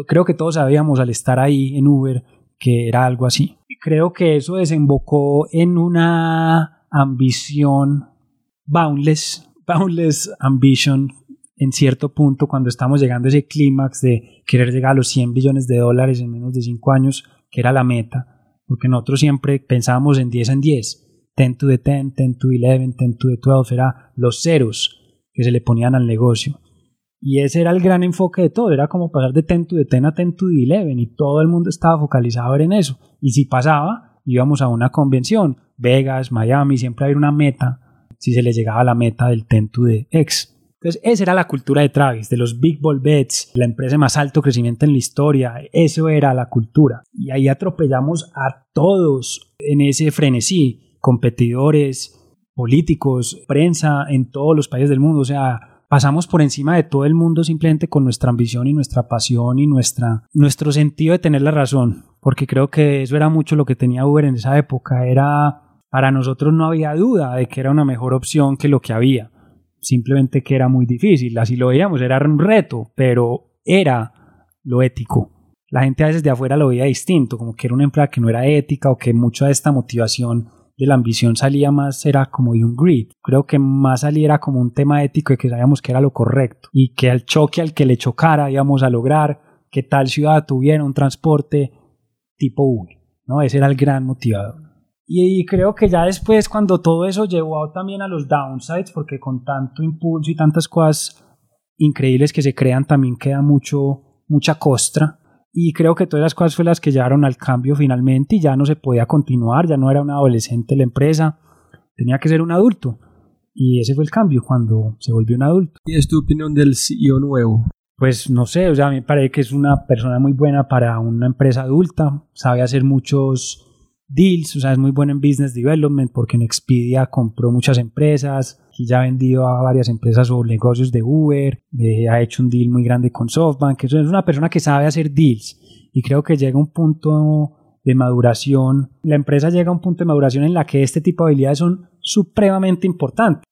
creo que todos sabíamos al estar ahí en Uber que era algo así. Y creo que eso desembocó en una ambición boundless, boundless ambition en cierto punto, cuando estamos llegando a ese clímax de querer llegar a los 100 billones de dólares en menos de 5 años, que era la meta, porque nosotros siempre pensábamos en 10 en 10, 10 to the 10, 10 to 11, 10 to the 12, era los ceros que se le ponían al negocio. Y ese era el gran enfoque de todo, era como pasar de 10 to the 10 a 10 to the 11 y todo el mundo estaba focalizado en eso. Y si pasaba, íbamos a una convención, Vegas, Miami, siempre había una meta, si se le llegaba a la meta del 10 to the X. Entonces, esa era la cultura de Travis, de los Big Ball Bets, la empresa de más alto crecimiento en la historia. Eso era la cultura. Y ahí atropellamos a todos en ese frenesí, competidores, políticos, prensa en todos los países del mundo. O sea, pasamos por encima de todo el mundo simplemente con nuestra ambición y nuestra pasión y nuestra, nuestro sentido de tener la razón. Porque creo que eso era mucho lo que tenía Uber en esa época. Era, para nosotros no había duda de que era una mejor opción que lo que había simplemente que era muy difícil, así lo veíamos, era un reto, pero era lo ético. La gente a veces de afuera lo veía distinto, como que era una empresa que no era ética o que mucha de esta motivación de la ambición salía más, era como de un grid. Creo que más salía como un tema ético de que sabíamos que era lo correcto y que al choque al que le chocara íbamos a lograr que tal ciudad tuviera un transporte tipo Uber. ¿no? Ese era el gran motivador. Y, creo que ya después, cuando todo eso llevó también a los downsides, porque con tanto impulso y tantas cosas increíbles que se crean, también queda mucho, mucha costra. Y creo que todas las cosas fueron las que llevaron al cambio finalmente y ya no se podía continuar, ya no era un adolescente la empresa, tenía que ser un adulto. Y ese fue el cambio cuando se volvió un adulto. ¿Y es tu opinión del CEO nuevo? Pues no sé, o sea, a mí me parece que es una persona muy buena para una empresa adulta, sabe hacer muchos deals, o sea, es muy bueno en business development porque en Expedia compró muchas empresas y ya ha vendido a varias empresas o negocios de Uber, eh, ha hecho un deal muy grande con SoftBank, es una persona que sabe hacer deals y creo que llega un punto de maduración, la empresa llega a un punto de maduración en la que este tipo de habilidades son supremamente importantes.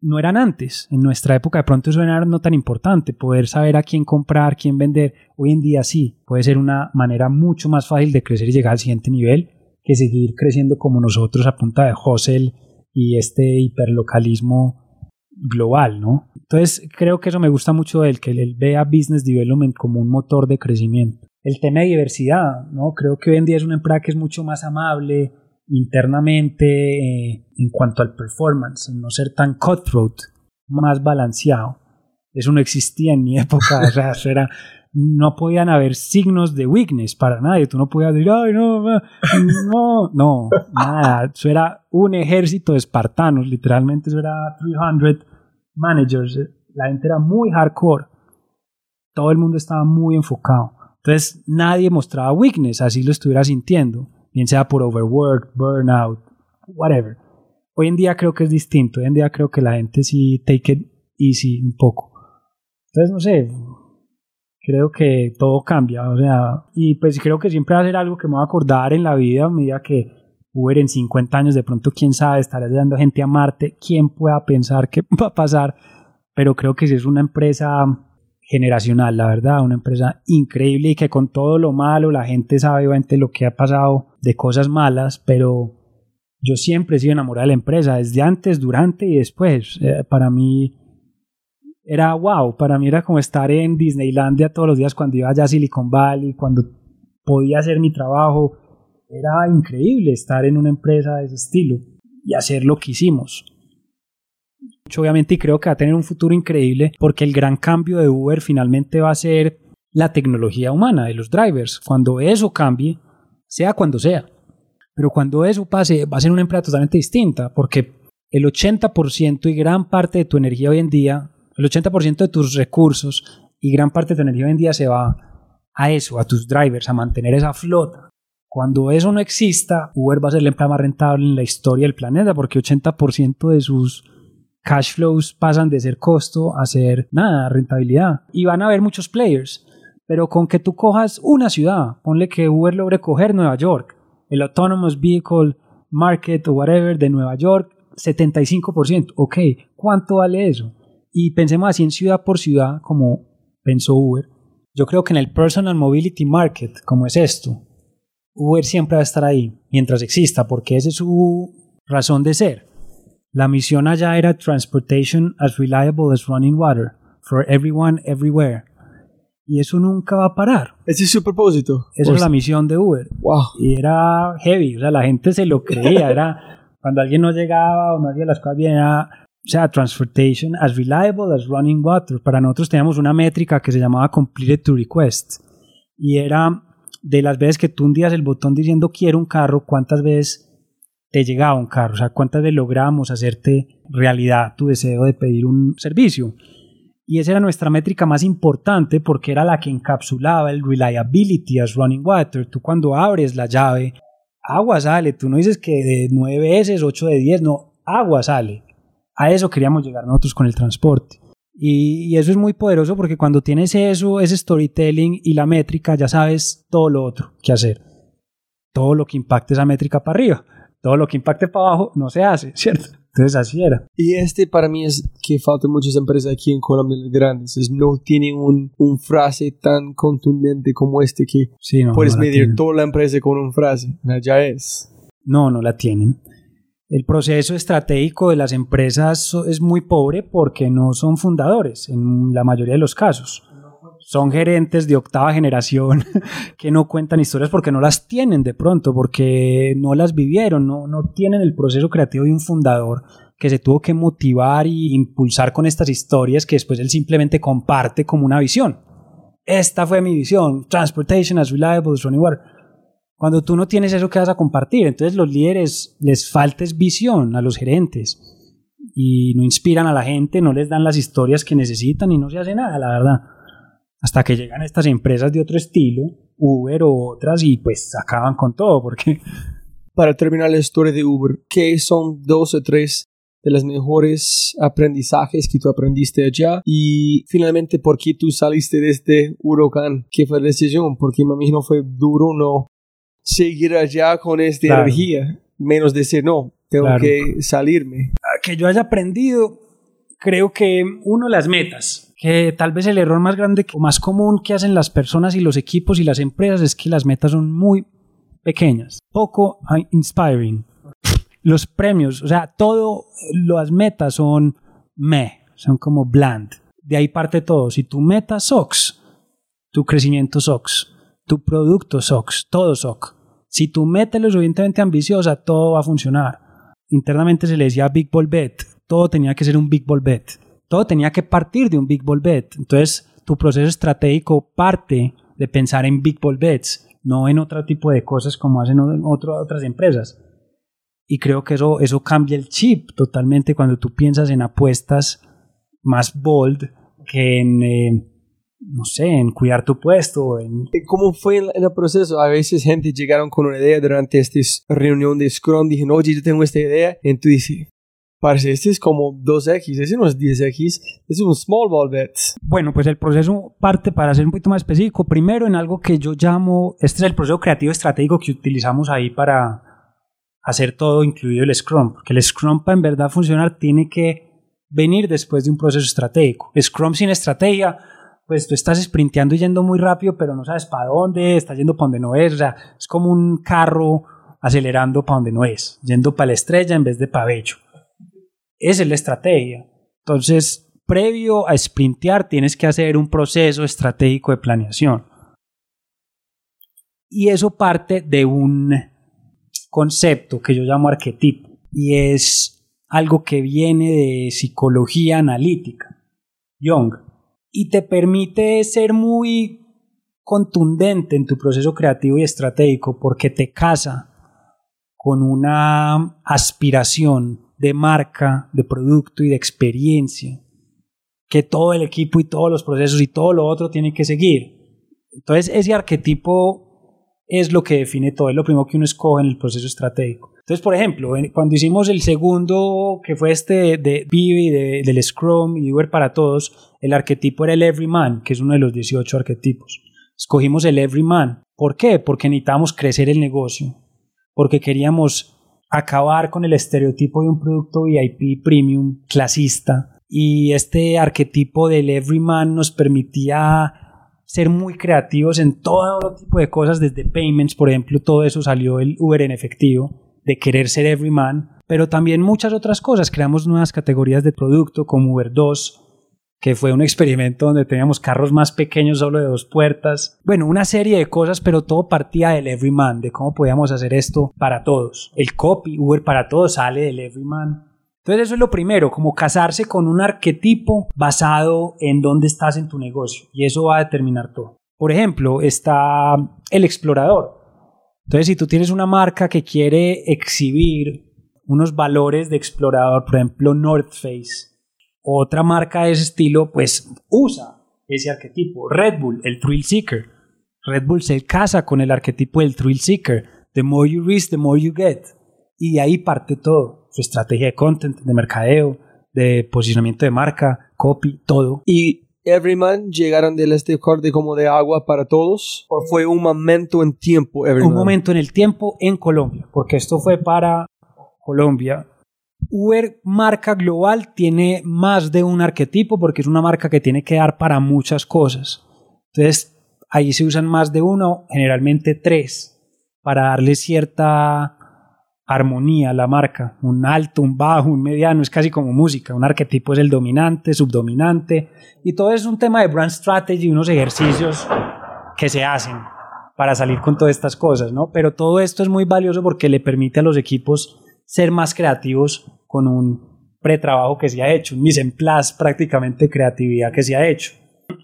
No eran antes, en nuestra época de pronto eso era no tan importante, poder saber a quién comprar, quién vender, hoy en día sí, puede ser una manera mucho más fácil de crecer y llegar al siguiente nivel que seguir creciendo como nosotros a punta de hustle y este hiperlocalismo global, ¿no? Entonces creo que eso me gusta mucho de él, que él vea business development como un motor de crecimiento. el tema de diversidad, ¿no? Creo que hoy en día es una empresa que es mucho más amable internamente eh, en cuanto al performance, no ser tan cutthroat, más balanceado. Eso no existía en mi [LAUGHS] época, o sea, eso era, no podían haber signos de weakness para nadie. Tú no podías decir, ay, no, no, no, nada. Eso era un ejército de espartanos, literalmente eso era 300 managers. La gente era muy hardcore. Todo el mundo estaba muy enfocado. Entonces nadie mostraba weakness, así lo estuviera sintiendo, bien sea por overwork, burnout, whatever. Hoy en día creo que es distinto. Hoy en día creo que la gente sí take it easy un poco. Entonces, no sé, creo que todo cambia, o sea, y pues creo que siempre va a ser algo que me va a acordar en la vida a medida que Uber en 50 años de pronto, quién sabe, estará ayudando gente a Marte, quién pueda pensar qué [LAUGHS] va a pasar, pero creo que si es una empresa generacional, la verdad, una empresa increíble y que con todo lo malo la gente sabe obviamente lo que ha pasado de cosas malas, pero yo siempre he sido enamorado de la empresa, desde antes, durante y después. Eh, para mí era wow, para mí era como estar en Disneylandia todos los días cuando iba allá a Silicon Valley, cuando podía hacer mi trabajo. Era increíble estar en una empresa de ese estilo y hacer lo que hicimos. Obviamente y creo que va a tener un futuro increíble porque el gran cambio de Uber finalmente va a ser la tecnología humana de los drivers. Cuando eso cambie, sea cuando sea. Pero cuando eso pase, va a ser una empresa totalmente distinta porque el 80% y gran parte de tu energía hoy en día el 80% de tus recursos y gran parte de tu energía en día se va a eso, a tus drivers, a mantener esa flota. Cuando eso no exista, Uber va a ser la empresa más rentable en la historia del planeta porque 80% de sus cash flows pasan de ser costo a ser nada, rentabilidad. Y van a haber muchos players, pero con que tú cojas una ciudad, ponle que Uber logre coger Nueva York, el Autonomous Vehicle Market o whatever de Nueva York, 75%. Ok, ¿cuánto vale eso? Y pensemos así en ciudad por ciudad, como pensó Uber, yo creo que en el Personal Mobility Market, como es esto, Uber siempre va a estar ahí mientras exista, porque esa es su razón de ser. La misión allá era Transportation as Reliable as Running Water, for everyone, everywhere. Y eso nunca va a parar. Ese es su propósito. Esa es la misión de Uber. Wow. Y era heavy, o sea, la gente se lo creía, era [LAUGHS] cuando alguien no llegaba o no hacía las cosas bien, era o sea, transportation as reliable as running water. Para nosotros teníamos una métrica que se llamaba completed to request y era de las veces que tú hundías el botón diciendo quiero un carro, cuántas veces te llegaba un carro, o sea, cuántas veces logramos hacerte realidad tu deseo de pedir un servicio. Y esa era nuestra métrica más importante porque era la que encapsulaba el reliability as running water. Tú cuando abres la llave, agua sale. Tú no dices que de nueve veces, ocho de diez, no, agua sale. A eso queríamos llegar nosotros con el transporte. Y, eso es muy poderoso porque cuando tienes eso, ese storytelling y la métrica, ya sabes todo lo otro que hacer. Todo lo que impacte esa métrica para arriba, todo lo que impacte para abajo no se hace, ¿cierto? Entonces así era. Y este para mí es que faltan muchas empresas aquí en Colombia grandes. Es, no tienen un, un, frase tan contundente como este que puedes medir toda la empresa con una frase. Ya es. No, no la tienen. El proceso estratégico de las empresas es muy pobre porque no son fundadores en la mayoría de los casos. Son gerentes de octava generación [LAUGHS] que no cuentan historias porque no las tienen de pronto, porque no las vivieron, no, no tienen el proceso creativo de un fundador que se tuvo que motivar y impulsar con estas historias que después él simplemente comparte como una visión. Esta fue mi visión, Transportation as Reliable as Running Water cuando tú no tienes eso que vas a compartir, entonces los líderes les falta visión a los gerentes y no inspiran a la gente, no les dan las historias que necesitan y no se hace nada, la verdad. Hasta que llegan estas empresas de otro estilo, Uber o otras, y pues acaban con todo, porque... [LAUGHS] Para terminar la historia de Uber, ¿qué son dos o tres de los mejores aprendizajes que tú aprendiste allá? Y finalmente, ¿por qué tú saliste de este huracán? ¿Qué fue la decisión? Porque me imagino fue duro no seguir allá con esta energía, menos decir, no, tengo que salirme. Ah, que yo haya aprendido, creo que uno, las metas, que tal vez el error más grande o más común que hacen las personas y los equipos y las empresas es que las metas son muy pequeñas, poco inspiring. Los premios, o sea, todo, las metas son me, son como bland. De ahí parte todo. Si tu meta SOX, tu crecimiento SOX tu producto SOX, todo SOC. Si tu meta es lo suficientemente ambiciosa, todo va a funcionar. Internamente se le decía Big Ball Bet. Todo tenía que ser un Big Ball Bet. Todo tenía que partir de un Big Ball Bet. Entonces, tu proceso estratégico parte de pensar en Big Ball Bets, no en otro tipo de cosas como hacen otro, otras empresas. Y creo que eso, eso cambia el chip totalmente cuando tú piensas en apuestas más bold que en, eh, no sé, en cuidar tu puesto. En... ¿Cómo fue en, el proceso? A veces gente llegaron con una idea durante esta reunión de Scrum, dije, oye, yo tengo esta idea, y tú dices, parece, este es como 2X, ese no es 10X, este es un small ball bet. Bueno, pues el proceso parte para ser un poquito más específico, primero en algo que yo llamo, este es el proceso creativo estratégico que utilizamos ahí para hacer todo, incluido el Scrum, porque el Scrum para en verdad funcionar tiene que venir después de un proceso estratégico. Scrum sin estrategia pues tú estás sprinteando y yendo muy rápido, pero no sabes para dónde, estás yendo para donde no es, o sea, es como un carro acelerando para donde no es, yendo para la estrella en vez de para bello. Esa es la estrategia. Entonces, previo a sprintear, tienes que hacer un proceso estratégico de planeación. Y eso parte de un concepto que yo llamo arquetipo, y es algo que viene de psicología analítica, Young y te permite ser muy contundente en tu proceso creativo y estratégico porque te casa con una aspiración de marca, de producto y de experiencia que todo el equipo y todos los procesos y todo lo otro tienen que seguir. Entonces ese arquetipo es lo que define todo, es lo primero que uno escoge en el proceso estratégico. Entonces, por ejemplo, cuando hicimos el segundo, que fue este de Vivi, de, del Scrum y Uber para todos, el arquetipo era el Everyman, que es uno de los 18 arquetipos. Escogimos el Everyman. ¿Por qué? Porque necesitábamos crecer el negocio, porque queríamos acabar con el estereotipo de un producto VIP premium clasista y este arquetipo del Everyman nos permitía ser muy creativos en todo tipo de cosas, desde payments, por ejemplo, todo eso salió el Uber en efectivo de querer ser everyman, pero también muchas otras cosas. Creamos nuevas categorías de producto como Uber 2, que fue un experimento donde teníamos carros más pequeños solo de dos puertas. Bueno, una serie de cosas, pero todo partía del everyman, de cómo podíamos hacer esto para todos. El copy, Uber para todos, sale del everyman. Entonces eso es lo primero, como casarse con un arquetipo basado en dónde estás en tu negocio y eso va a determinar todo. Por ejemplo, está el explorador. Entonces, si tú tienes una marca que quiere exhibir unos valores de explorador, por ejemplo, North Face, otra marca de ese estilo, pues usa ese arquetipo. Red Bull, el Thrill Seeker. Red Bull se casa con el arquetipo del Thrill Seeker. The more you risk, the more you get. Y de ahí parte todo. Su estrategia de content, de mercadeo, de posicionamiento de marca, copy, todo. Y Everyman llegaron del este corte como de agua para todos? ¿O fue un momento en tiempo, Un momento en el tiempo en Colombia, porque esto fue para Colombia. Uber marca global tiene más de un arquetipo porque es una marca que tiene que dar para muchas cosas. Entonces, ahí se usan más de uno, generalmente tres, para darle cierta armonía la marca, un alto, un bajo, un mediano, es casi como música, un arquetipo es el dominante, subdominante, y todo es un tema de brand strategy, unos ejercicios que se hacen para salir con todas estas cosas, ¿no? Pero todo esto es muy valioso porque le permite a los equipos ser más creativos con un pretrabajo que se ha hecho, un mise en place prácticamente creatividad que se ha hecho.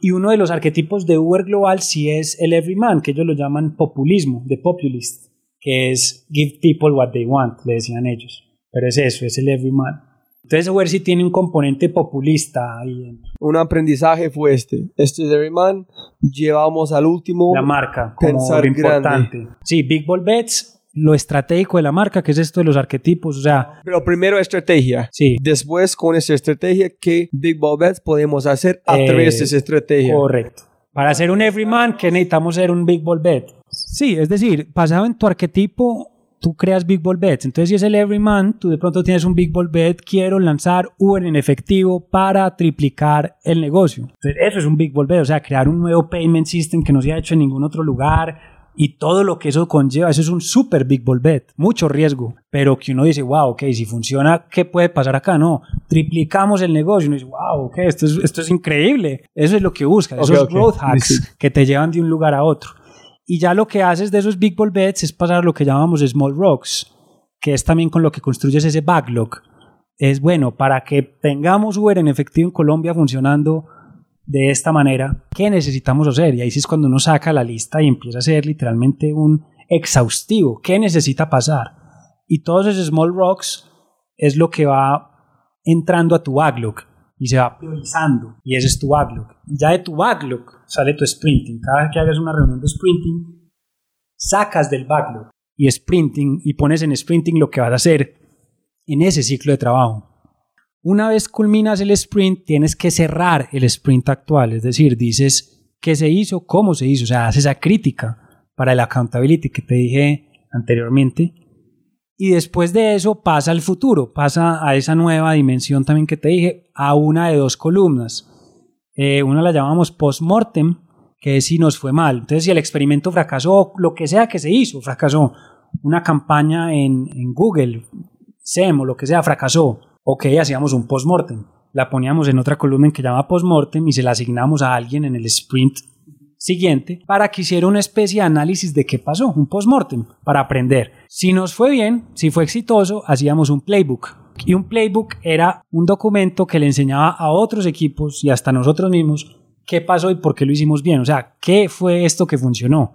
Y uno de los arquetipos de Uber Global sí es el everyman, que ellos lo llaman populismo, de populist que es give people what they want, le decían ellos. Pero es eso, es el everyman. Entonces, ver si tiene un componente populista ahí Un aprendizaje fue este. Este es Everyman. Llevamos al último. La marca, como pensar importante. Sí, Big Ball Bets, lo estratégico de la marca, que es esto de los arquetipos, o sea... Pero primero estrategia. Sí. Después, con esa estrategia, ¿qué Big Ball Bets podemos hacer a través de esa estrategia? Correcto. Para ser un everyman, ¿qué necesitamos ser un Big Ball Bet? Sí, es decir, basado en tu arquetipo, tú creas Big Ball Bets. Entonces, si es el Everyman, tú de pronto tienes un Big Ball Bet, quiero lanzar Uber en efectivo para triplicar el negocio. Entonces, eso es un Big Ball Bet, o sea, crear un nuevo payment system que no se ha hecho en ningún otro lugar y todo lo que eso conlleva. Eso es un super Big Ball Bet, mucho riesgo, pero que uno dice, wow, ok, si funciona, ¿qué puede pasar acá? No, triplicamos el negocio. Uno dice, wow, ok, esto es, esto es increíble. Eso es lo que busca, esos growth hacks que te llevan de un lugar a otro. Y ya lo que haces de esos big ball bets es pasar lo que llamamos small rocks, que es también con lo que construyes ese backlog. Es bueno, para que tengamos Uber en efectivo en Colombia funcionando de esta manera, ¿qué necesitamos hacer? Y ahí sí es cuando uno saca la lista y empieza a hacer literalmente un exhaustivo. ¿Qué necesita pasar? Y todos esos small rocks es lo que va entrando a tu backlog y se va priorizando. Y ese es tu backlog. Ya de tu backlog sale tu sprinting. Cada vez que hagas una reunión de sprinting, sacas del backlog y sprinting y pones en sprinting lo que vas a hacer en ese ciclo de trabajo. Una vez culminas el sprint, tienes que cerrar el sprint actual, es decir, dices qué se hizo, cómo se hizo, o sea, haces esa crítica para el accountability que te dije anteriormente. Y después de eso pasa al futuro, pasa a esa nueva dimensión también que te dije, a una de dos columnas. Eh, una la llamamos post-mortem, que es si nos fue mal. Entonces, si el experimento fracasó, lo que sea que se hizo, fracasó. Una campaña en, en Google, SEM o lo que sea, fracasó ok, hacíamos un post-mortem, la poníamos en otra columna que llama post-mortem y se la asignamos a alguien en el sprint siguiente para que hiciera una especie de análisis de qué pasó, un post-mortem, para aprender. Si nos fue bien, si fue exitoso, hacíamos un playbook. Y un playbook era un documento que le enseñaba a otros equipos y hasta nosotros mismos qué pasó y por qué lo hicimos bien. O sea, qué fue esto que funcionó.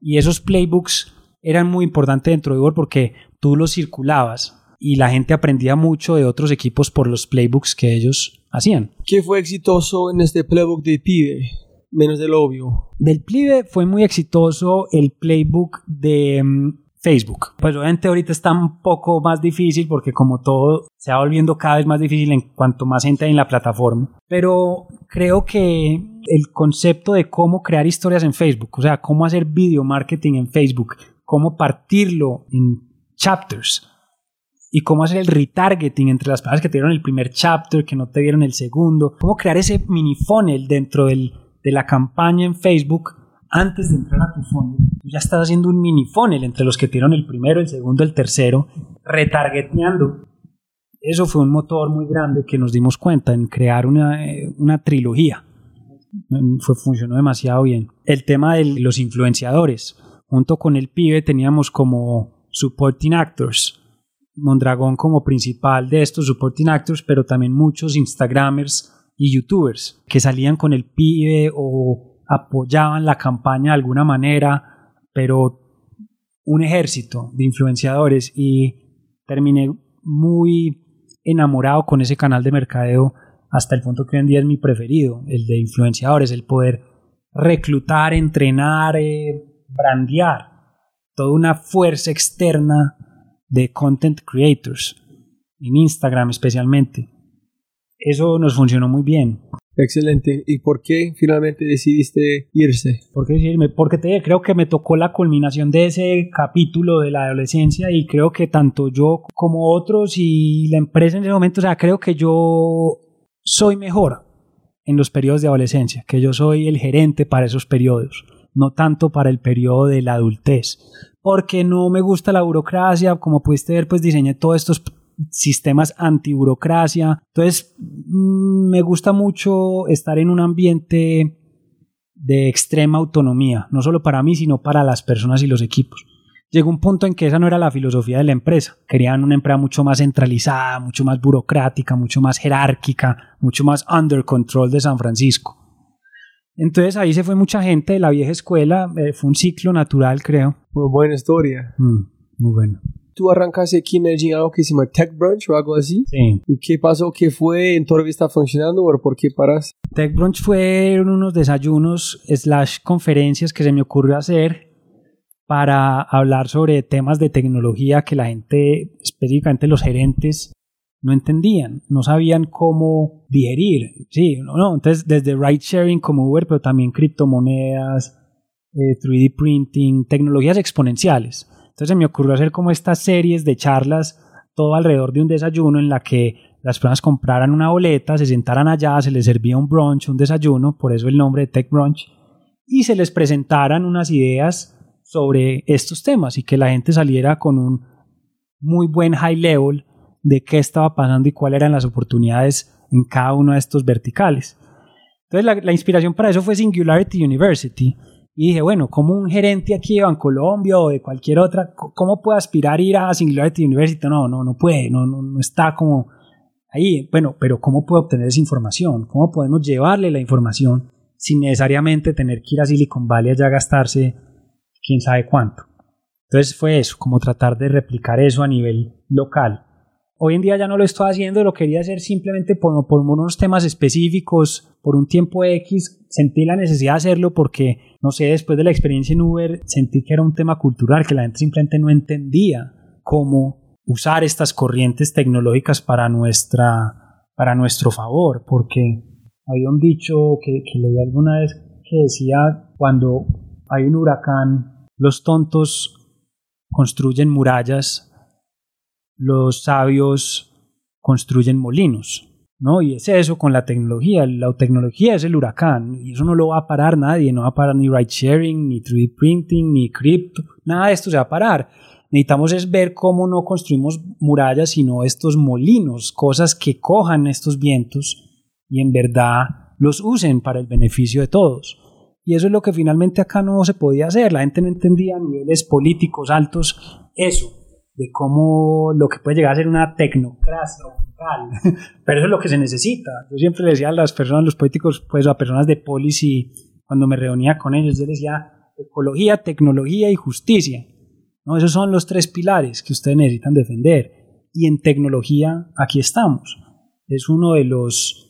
Y esos playbooks eran muy importantes dentro de Google porque tú los circulabas y la gente aprendía mucho de otros equipos por los playbooks que ellos hacían. ¿Qué fue exitoso en este playbook de pibe? Menos del obvio. Del pibe fue muy exitoso el playbook de mm, Facebook. Pues obviamente ahorita está un poco más difícil porque como todo se va volviendo cada vez más difícil en cuanto más gente hay en la plataforma. Pero creo que el concepto de cómo crear historias en Facebook, o sea, cómo hacer video marketing en Facebook, cómo partirlo en chapters, y cómo hacer el retargeting entre las personas que te dieron el primer chapter, que no te dieron el segundo, cómo crear ese mini funnel dentro del, de la campaña en Facebook antes de entrar a tu funnel. Tú ya estás haciendo un mini funnel entre los que te dieron el primero, el segundo, el tercero, retargeteando. Eso fue un motor muy grande que nos dimos cuenta en crear una, eh, una trilogía. Fue, funcionó demasiado bien. El tema de los influenciadores. Junto con el pibe teníamos como supporting actors, Mondragón como principal de estos supporting actors, pero también muchos Instagramers y YouTubers que salían con el pibe o apoyaban la campaña de alguna manera, pero un ejército de influenciadores y terminé muy enamorado con ese canal de mercadeo hasta el punto que hoy en día es mi preferido, el de influenciadores, el poder reclutar, entrenar, eh, brandear, toda una fuerza externa de content creators, en Instagram especialmente. Eso nos funcionó muy bien. Excelente. ¿Y por qué finalmente decidiste irse? ¿Por qué decirme? Porque te, creo que me tocó la culminación de ese capítulo de la adolescencia y creo que tanto yo como otros y la empresa en ese momento, o sea, creo que yo soy mejor en los periodos de adolescencia, que yo soy el gerente para esos periodos, no tanto para el periodo de la adultez porque no me gusta la burocracia, como pudiste ver, pues diseñé todos estos sistemas anti-burocracia. Entonces, mm, me gusta mucho estar en un ambiente de extrema autonomía, no solo para mí, sino para las personas y los equipos. Llegó un punto en que esa no era la filosofía de la empresa. Querían una empresa mucho más centralizada, mucho más burocrática, mucho más jerárquica, mucho más under control de San Francisco. Entonces ahí se fue mucha gente de la vieja escuela, eh, fue un ciclo natural, creo. Muy buena historia. Mm, muy bueno. ¿Tú arrancaste aquí en Medellín algo que se llama Tech Brunch o algo así? Sí. ¿Y qué pasó? ¿Qué fue? ¿En todavía está funcionando o por qué paras? Tech Brunch fueron unos desayunos slash conferencias que se me ocurrió hacer para hablar sobre temas de tecnología que la gente, específicamente los gerentes, no entendían, no sabían cómo digerir. Sí, no, no. Entonces, desde ride sharing como Uber, pero también criptomonedas, 3D eh, printing, tecnologías exponenciales. Entonces, me ocurrió hacer como estas series de charlas, todo alrededor de un desayuno en la que las personas compraran una boleta, se sentaran allá, se les servía un brunch, un desayuno, por eso el nombre de Tech Brunch, y se les presentaran unas ideas sobre estos temas y que la gente saliera con un muy buen high level de qué estaba pasando y cuáles eran las oportunidades en cada uno de estos verticales. Entonces la, inspiración para eso fue Singularity University, Y dije, bueno, como un gerente aquí de Bancolombia o de cualquier otra, ¿cómo puede aspirar a ir a Singularity University? No, no, no puede, no, no, no está como ahí. Bueno, pero ¿cómo puede obtener esa información? ¿Cómo podemos llevarle la información sin necesariamente tener que ir a Silicon Valley allá a gastarse quién sabe cuánto? Entonces fue eso, como tratar de replicar eso a nivel local. Hoy en día ya no lo estoy haciendo, lo quería hacer simplemente por, unos temas específicos, por un tiempo X. Sentí la necesidad de hacerlo porque, no sé, después de la experiencia en Uber, sentí que era un tema cultural, que la gente simplemente no entendía cómo usar estas corrientes tecnológicas para, nuestra, para nuestro favor. Porque había un dicho que, que leí alguna vez que decía, cuando hay un huracán, los tontos construyen murallas los sabios construyen molinos, ¿no? Y es eso con la tecnología. La tecnología es el huracán y eso no lo va a parar nadie, no va a parar ni ride sharing, ni 3D printing, ni cripto, nada de esto se va a parar. Necesitamos es ver cómo no construimos murallas, sino estos molinos, cosas que cojan estos vientos y en verdad los usen para el beneficio de todos. Y eso es lo que finalmente acá no se podía hacer. La gente no entendía a niveles políticos altos eso de cómo lo que puede llegar a ser una tecnocracia. [LAUGHS] Pero eso es lo que se necesita. Yo siempre le decía a las personas, los políticos, pues a personas de policy, cuando me reunía con ellos, yo les decía ecología, tecnología y justicia. ¿no? Esos son los tres pilares que ustedes necesitan defender. Y en tecnología, aquí estamos. Es uno de los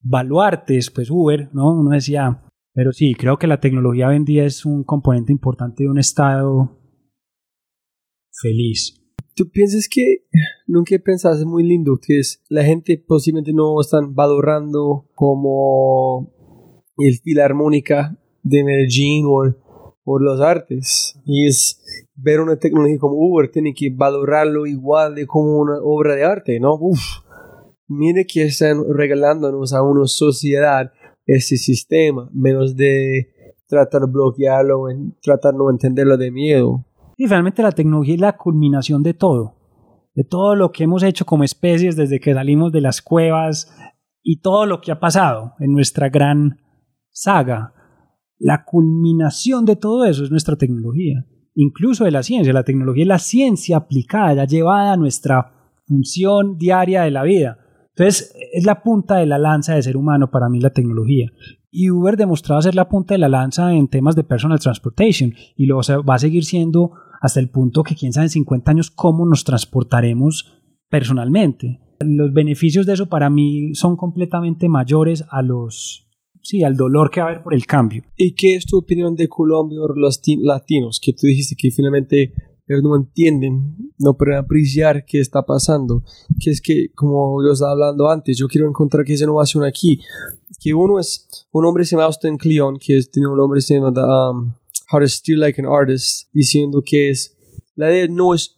baluartes, pues Uber, ¿no? Uno decía, pero sí, creo que la tecnología hoy en día es un componente importante de un Estado feliz. ¿Tú piensas que nunca pensaste muy lindo que es la gente posiblemente no están valorando como el filarmónica de Medellín o, o los artes y es ver una tecnología como Uber tiene que valorarlo igual de como una obra de arte, ¿no? Uf, mire que están regalándonos a una sociedad ese sistema, menos de tratar de bloquearlo, tratar de no entenderlo de miedo. Y realmente la tecnología es la culminación de todo, de todo lo que hemos hecho como especies desde que salimos de las cuevas y todo lo que ha pasado en nuestra gran saga. La culminación de todo eso es nuestra tecnología, incluso de la ciencia. La tecnología es la ciencia aplicada, llevada a nuestra función diaria de la vida. Entonces, es la punta de la lanza de ser humano para mí la tecnología. Y Uber demostraba ser la punta de la lanza en temas de personal transportation y lo va a seguir siendo hasta el punto que quién sabe en 50 años cómo nos transportaremos personalmente. Los beneficios de eso para mí son completamente mayores a los sí, al dolor que va a haber por el cambio. ¿Y qué es tu opinión de Colombia o los latinos? Que tú dijiste que finalmente no entienden, no pueden apreciar qué está pasando. Que es que, como yo estaba hablando antes, yo quiero encontrar que esa innovación aquí. Que uno es, un hombre se llama Austin Cleon, que tiene un nombre se um, How to Like an Artist, diciendo que es, la idea no es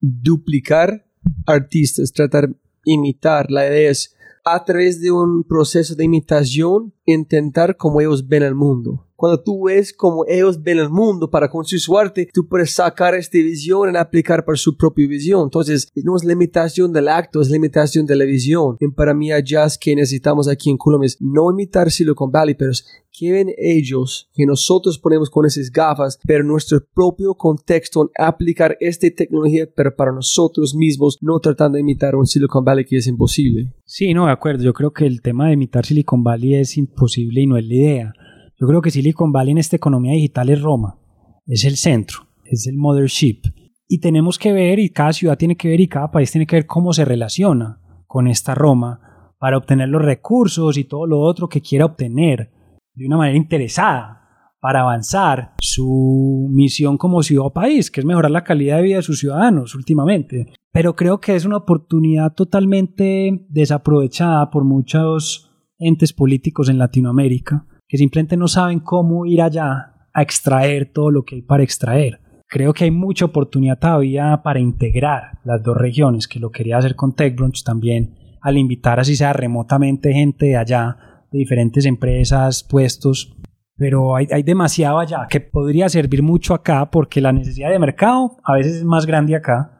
duplicar artistas, tratar de imitar, la idea es a través de un proceso de imitación intentar como ellos ven el mundo cuando tú ves cómo ellos ven el mundo para construir su arte, tú puedes sacar esta visión y aplicar para su propia visión. Entonces, no es limitación del acto, es limitación de la visión. Y para mí, allá es que necesitamos aquí en Colombia es no imitar Silicon Valley, pero es que ven ellos que nosotros ponemos con esas gafas, pero en nuestro propio contexto, aplicar esta tecnología, pero para nosotros mismos, no tratando de imitar un Silicon Valley que es imposible. Sí, no, de acuerdo. Yo creo que el tema de imitar Silicon Valley es imposible y no es la idea. Yo creo que Silicon Valley en esta economía digital es Roma, es el centro, es el mothership. Y tenemos que ver, y cada ciudad tiene que ver, y cada país tiene que ver cómo se relaciona con esta Roma para obtener los recursos y todo lo otro que quiera obtener de una manera interesada para avanzar su misión como ciudad o país, que es mejorar la calidad de vida de sus ciudadanos últimamente. Pero creo que es una oportunidad totalmente desaprovechada por muchos entes políticos en Latinoamérica que simplemente no saben cómo ir allá a extraer todo lo que hay para extraer. Creo que hay mucha oportunidad todavía para integrar las dos regiones, que lo quería hacer con TechBrunch también, al invitar así sea remotamente gente de allá, de diferentes empresas, puestos, pero hay, hay, demasiado allá que podría servir mucho acá porque la necesidad de mercado a veces es más grande acá,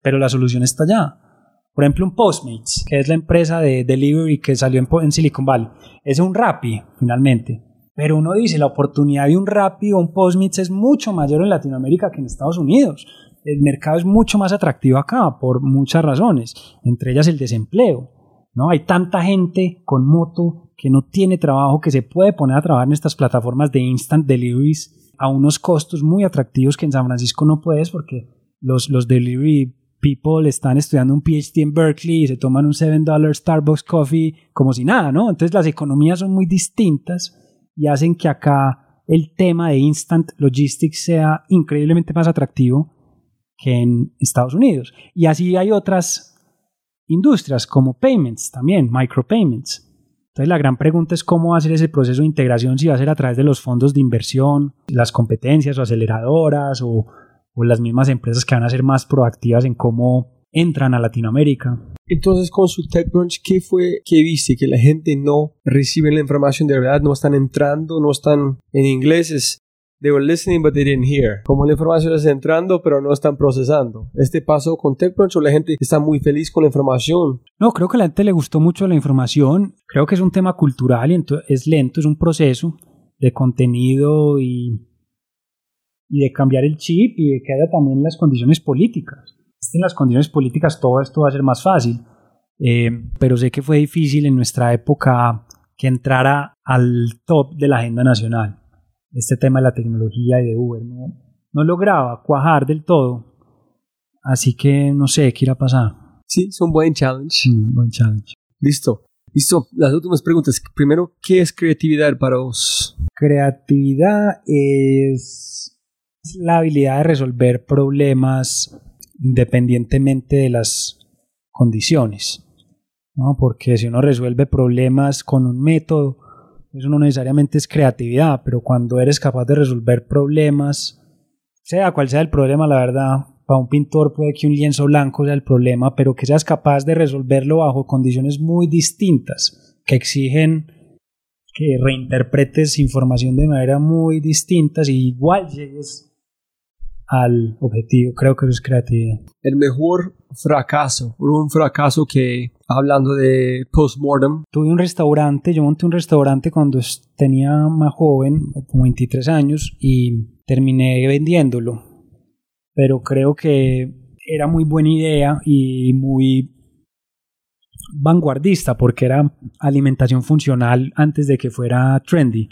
pero la solución está allá. Por ejemplo, un Postmates, que es la empresa de delivery que salió en, Silicon Valley, es un Rappi, finalmente. Pero uno dice, la oportunidad de un Rappi o un Postmates es mucho mayor en Latinoamérica que en Estados Unidos. El mercado es mucho más atractivo acá por muchas razones, entre ellas el desempleo. ¿no? Hay tanta gente con moto que no tiene trabajo que se puede poner a trabajar en estas plataformas de instant deliveries a unos costos muy atractivos que en San Francisco no puedes porque los, los delivery people están estudiando un PhD en Berkeley y se toman un $7 Starbucks coffee como si nada, ¿no? Entonces las economías son muy distintas y hacen que acá el tema de instant logistics sea increíblemente más atractivo que en Estados Unidos. Y así hay otras industrias como payments también, micropayments. Entonces la gran pregunta es cómo hacer ese proceso de integración, si va a ser a través de los fondos de inversión, las competencias o aceleradoras o, o las mismas empresas que van a ser más proactivas en cómo entran a Latinoamérica. Entonces, con su TechCrunch, ¿qué fue que viste? Que la gente no recibe la información de verdad, no están entrando, no están en inglés, es they were listening but they didn't hear. Como la información está entrando pero no están procesando. Este paso con TechCrunch o la gente está muy feliz con la información. No, creo que a la gente le gustó mucho la información. Creo que es un tema cultural y es lento, es un proceso de contenido y, y de cambiar el chip y de que haya también las condiciones políticas. En las condiciones políticas todo esto va a ser más fácil. Eh, pero sé que fue difícil en nuestra época que entrara al top de la agenda nacional este tema de la tecnología y de Uber. No, no lograba cuajar del todo. Así que no sé qué irá a pasar. Sí, es un buen challenge. Mm, buen challenge. Listo. Listo. Las últimas preguntas. Primero, ¿qué es creatividad para vos? Creatividad es la habilidad de resolver problemas independientemente de las condiciones. ¿no? Porque si uno resuelve problemas con un método, eso no necesariamente es creatividad, pero cuando eres capaz de resolver problemas, sea cual sea el problema, la verdad, para un pintor puede que un lienzo blanco sea el problema, pero que seas capaz de resolverlo bajo condiciones muy distintas, que exigen que reinterpretes información de manera muy distintas y igual llegues al objetivo. Creo que eso es creatividad. El mejor fracaso, un fracaso que, hablando de postmortem. Tuve un restaurante, yo monté un restaurante cuando tenía más joven, como 23 años, y terminé vendiéndolo. Pero creo que era muy buena idea y muy vanguardista porque era alimentación funcional antes de que fuera trendy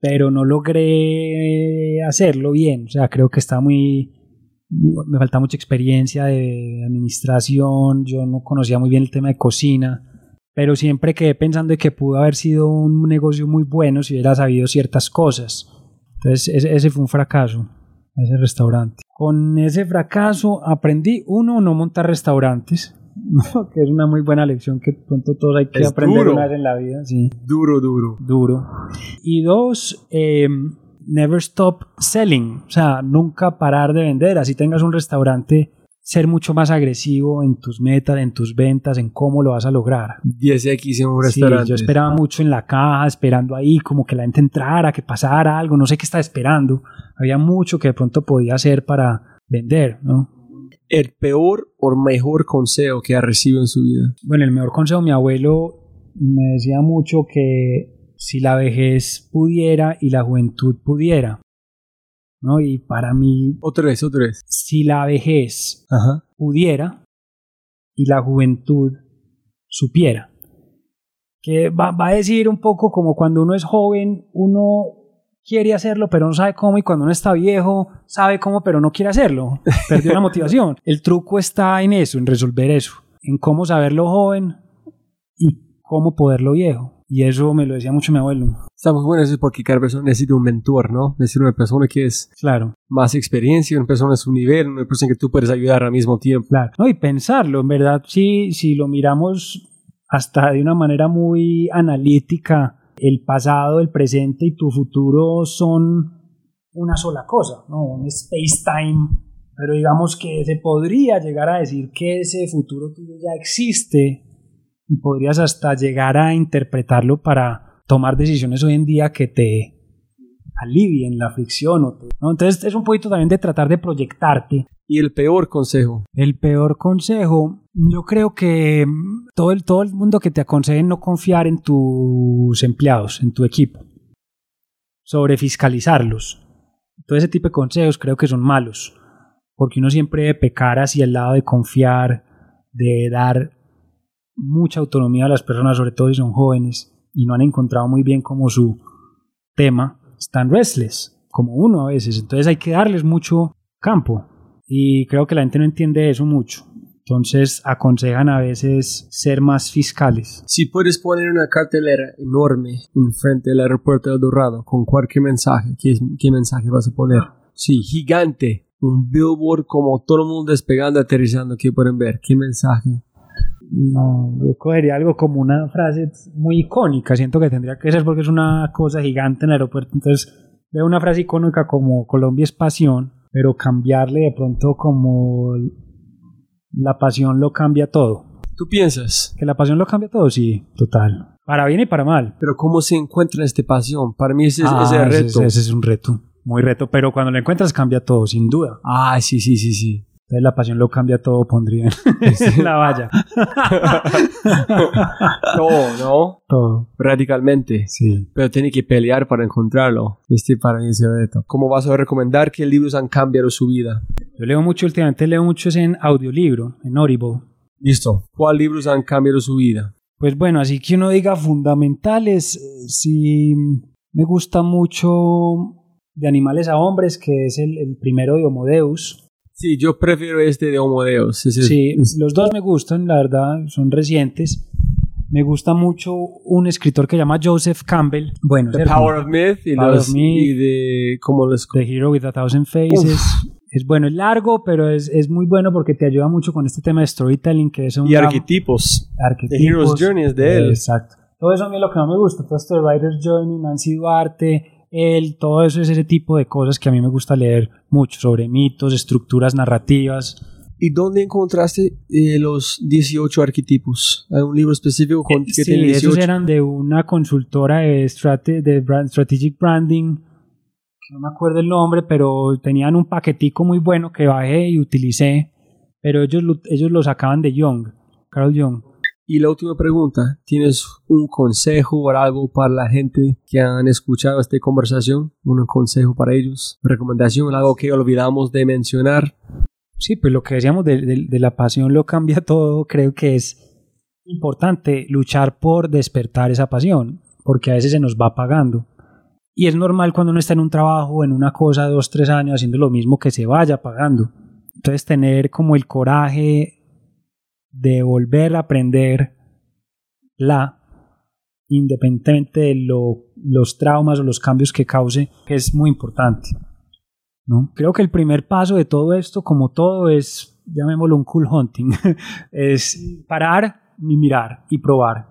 pero no logré hacerlo bien. O sea, creo que está muy... Me falta mucha experiencia de administración, yo no conocía muy bien el tema de cocina, pero siempre quedé pensando de que pudo haber sido un negocio muy bueno si hubiera sabido ciertas cosas. Entonces ese, ese fue un fracaso, ese restaurante. Con ese fracaso aprendí, uno, no montar restaurantes [LAUGHS] que es una muy buena lección que pronto todos hay que aprender una vez en la vida. Sí. Duro, duro. Duro. Y dos, em, never stop selling. O sea, nunca parar de vender. Así tengas un restaurante, ser mucho más agresivo en tus metas, en tus ventas, en cómo lo vas a lograr. 10X en un restaurante. yo esperaba mucho en la caja, esperando ahí como que la gente entrara, que pasara algo, no sé qué estaba esperando. Había mucho que de pronto podía hacer para vender, ¿no? el peor o mejor consejo que ha recibido en su vida? Bueno, el mejor consejo, mi abuelo me decía mucho que si la vejez pudiera y la juventud pudiera, ¿no? Y para mí... Otra vez, otra vez. Si la vejez pudiera y la juventud supiera. Que va, va a decir un poco como cuando uno es joven, uno quiere hacerlo, pero no sabe cómo, y cuando uno está viejo, sabe cómo, pero no quiere hacerlo. [LAUGHS] Perdió la motivación. El truco está en eso, en resolver eso, en cómo saberlo joven y cómo poderlo viejo. Y eso me lo decía mucho mi abuelo. Estamos buenos eso porque cada persona necesita un mentor, ¿no? Necesita una persona que es claro. más experiencia, una persona a su nivel, una persona que tú puedes ayudar al mismo tiempo. Claro. No, y pensarlo, en verdad, si, si lo miramos hasta de una manera muy analítica, el pasado, el presente y tu futuro son una sola cosa, ¿no? Un space-time, pero digamos que se podría llegar a decir que ese futuro tuyo ya existe y podrías hasta llegar a interpretarlo para tomar decisiones hoy en día que te alivien la fricción. O ¿no? Entonces es un poquito también de tratar de proyectarte. ¿Y el peor consejo? El peor consejo, yo creo que todo el, todo el mundo que te aconseje no confiar en tus empleados, en tu equipo. sobre fiscalizarlos. Todo ese tipo de consejos creo que son malos, porque uno siempre debe pecar hacia el lado de confiar, de dar mucha autonomía a las personas, sobre todo si son jóvenes y no han encontrado muy bien como su tema, están restless, como uno a veces. Entonces hay que darles mucho campo. Y creo que la gente no entiende eso mucho. Entonces aconsejan a veces ser más fiscales. Si puedes poner una cartelera enorme enfrente del aeropuerto de Dorado con cualquier mensaje, ¿qué, qué mensaje vas a poner? Sí, gigante. Un billboard como todo el mundo despegando, aterrizando, que pueden ver. ¿Qué mensaje? No, yo cogería algo como una frase muy icónica. Siento que tendría que ser porque es una cosa gigante en el aeropuerto. Entonces veo una frase icónica como Colombia es pasión, pero cambiarle de pronto como la pasión lo cambia todo. ¿Tú piensas? ¿Que la pasión lo cambia todo? Sí, total. Para bien y para mal. Pero ¿cómo se encuentra esta pasión? Para mí ese, Ah, ese es el ese- reto. Ese, es un reto, muy reto. Pero cuando lo encuentras cambia todo, sin duda. Ah, sí, sí, sí, sí. Entonces la pasión lo cambia todo, pondría en [LAUGHS] la valla. [LAUGHS] No, no. todo. Radicalmente. Sí. Pero tiene que pelear para encontrarlo. Este para mí es el reto. ¿Cómo vas a recomendar qué libros han cambiado su vida? Yo leo mucho, últimamente leo mucho es en audiolibro, en Audible. Listo. ¿Cuál libros han cambiado su vida? Pues bueno, así que uno diga fundamentales, eh, sí me gusta mucho de animales a hombres, que es el, el primero de Homo Deus. Sí, yo prefiero este de Homo Deus. Es- Sí, los dos me gustan, la verdad, son recientes. Me gusta mucho un escritor que se llama Joseph Campbell. Bueno, The Power of Myth y, Power los- of Myth. y de cómo los The Hero with a Thousand Faces. Es bueno, es largo, pero es, es muy bueno porque te ayuda mucho con este tema de storytelling, que es un y arquetipos. arquetipos. The Hero's Journey es de él. Exacto. Todo eso a mí es lo que más me gusta. Todo esto de Writer's Journey, Nancy Duarte, él, todo eso es ese tipo de cosas que a mí me gusta leer mucho sobre mitos, estructuras narrativas. ¿Y dónde encontraste eh, los 18 arquetipos? ¿Hay un libro específico con, que Sí, tiene 18? esos eran de una consultora de, strate- de brand- strategic branding. No me acuerdo el nombre, pero tenían un paquetico muy bueno que bajé y utilicé. Pero ellos, lo- ellos lo sacaban de Young, Carl Jung. Y la última pregunta, ¿tienes un consejo o algo para la gente que han escuchado esta conversación? ¿Un consejo para ellos? ¿Recomendación? ¿Algo que olvidamos de mencionar? Sí, pues lo que decíamos de, de- de la pasión lo cambia [LAUGHS] todo. Creo que es importante luchar por despertar esa pasión, porque a veces se nos va apagando. Y es normal cuando uno está en un trabajo, en una cosa, dos, tres años, haciendo lo mismo, que se vaya apagando. Entonces tener como el coraje de volver a aprender la, independientemente de lo- los traumas o los cambios que cause, que es muy importante. ¿no? Creo que el primer paso de todo esto, como todo, es, llamémoslo un cool hunting, [LAUGHS] es parar y mirar y probar.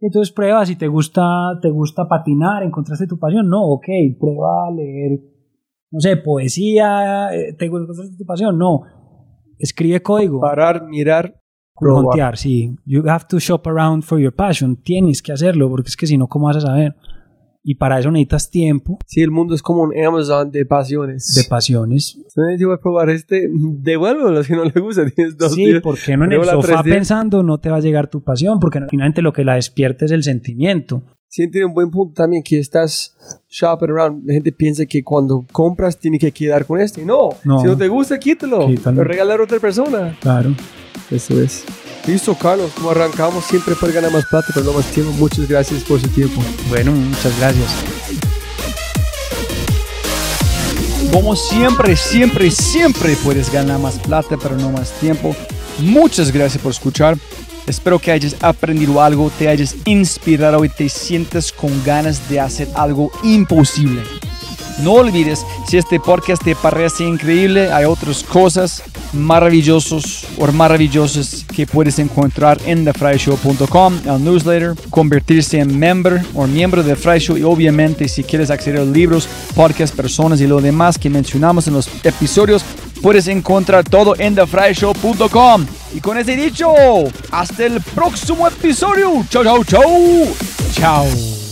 Entonces prueba si te gusta, te gusta patinar, encontraste tu pasión, no, ok, prueba a leer, no sé, poesía, eh, te encontraste tu pasión, no, escribe código, Parar, mirar, huntear, sí, you have to shop around for your passion, tienes que hacerlo, porque es que si no, ¿cómo vas a saber? Y para eso necesitas tiempo Sí, el mundo es como un Amazon de pasiones. de pasiones, Entonces yo voy a probar este, devuélvelo si no le gusta. [LAUGHS] Tienes dos Sí, días. porque no en el Pruébala sofá pensando no te va a llegar tu pasión, porque finalmente lo que la despierta es el sentimiento. Sí, tiene un buen punto también que estás shopping around. La gente piensa que cuando compras tiene que quedar con este. No, No. si no te gusta, quítalo. Quítalo. Lo regalar a otra persona. Claro. Eso es. Listo, Carlos. Como arrancamos, siempre puede ganar más plata, pero no más tiempo. Muchas gracias por su tiempo. Bueno, muchas gracias. Como siempre, siempre, siempre puedes ganar más plata, pero no más tiempo. Muchas gracias por escuchar. Espero que hayas aprendido algo, te hayas inspirado y te sientas con ganas de hacer algo imposible. No olvides, si este podcast te parece increíble, hay otras cosas maravillosos o maravillosas que puedes encontrar en thefryshow.com, el newsletter, convertirse en member o miembro de Fry Show y obviamente si quieres acceder a libros, podcasts, personas y lo demás que mencionamos en los episodios, puedes encontrar todo en thefryshow.com. Y con ese dicho, hasta el próximo episodio. Chau, chau, chau. Chao.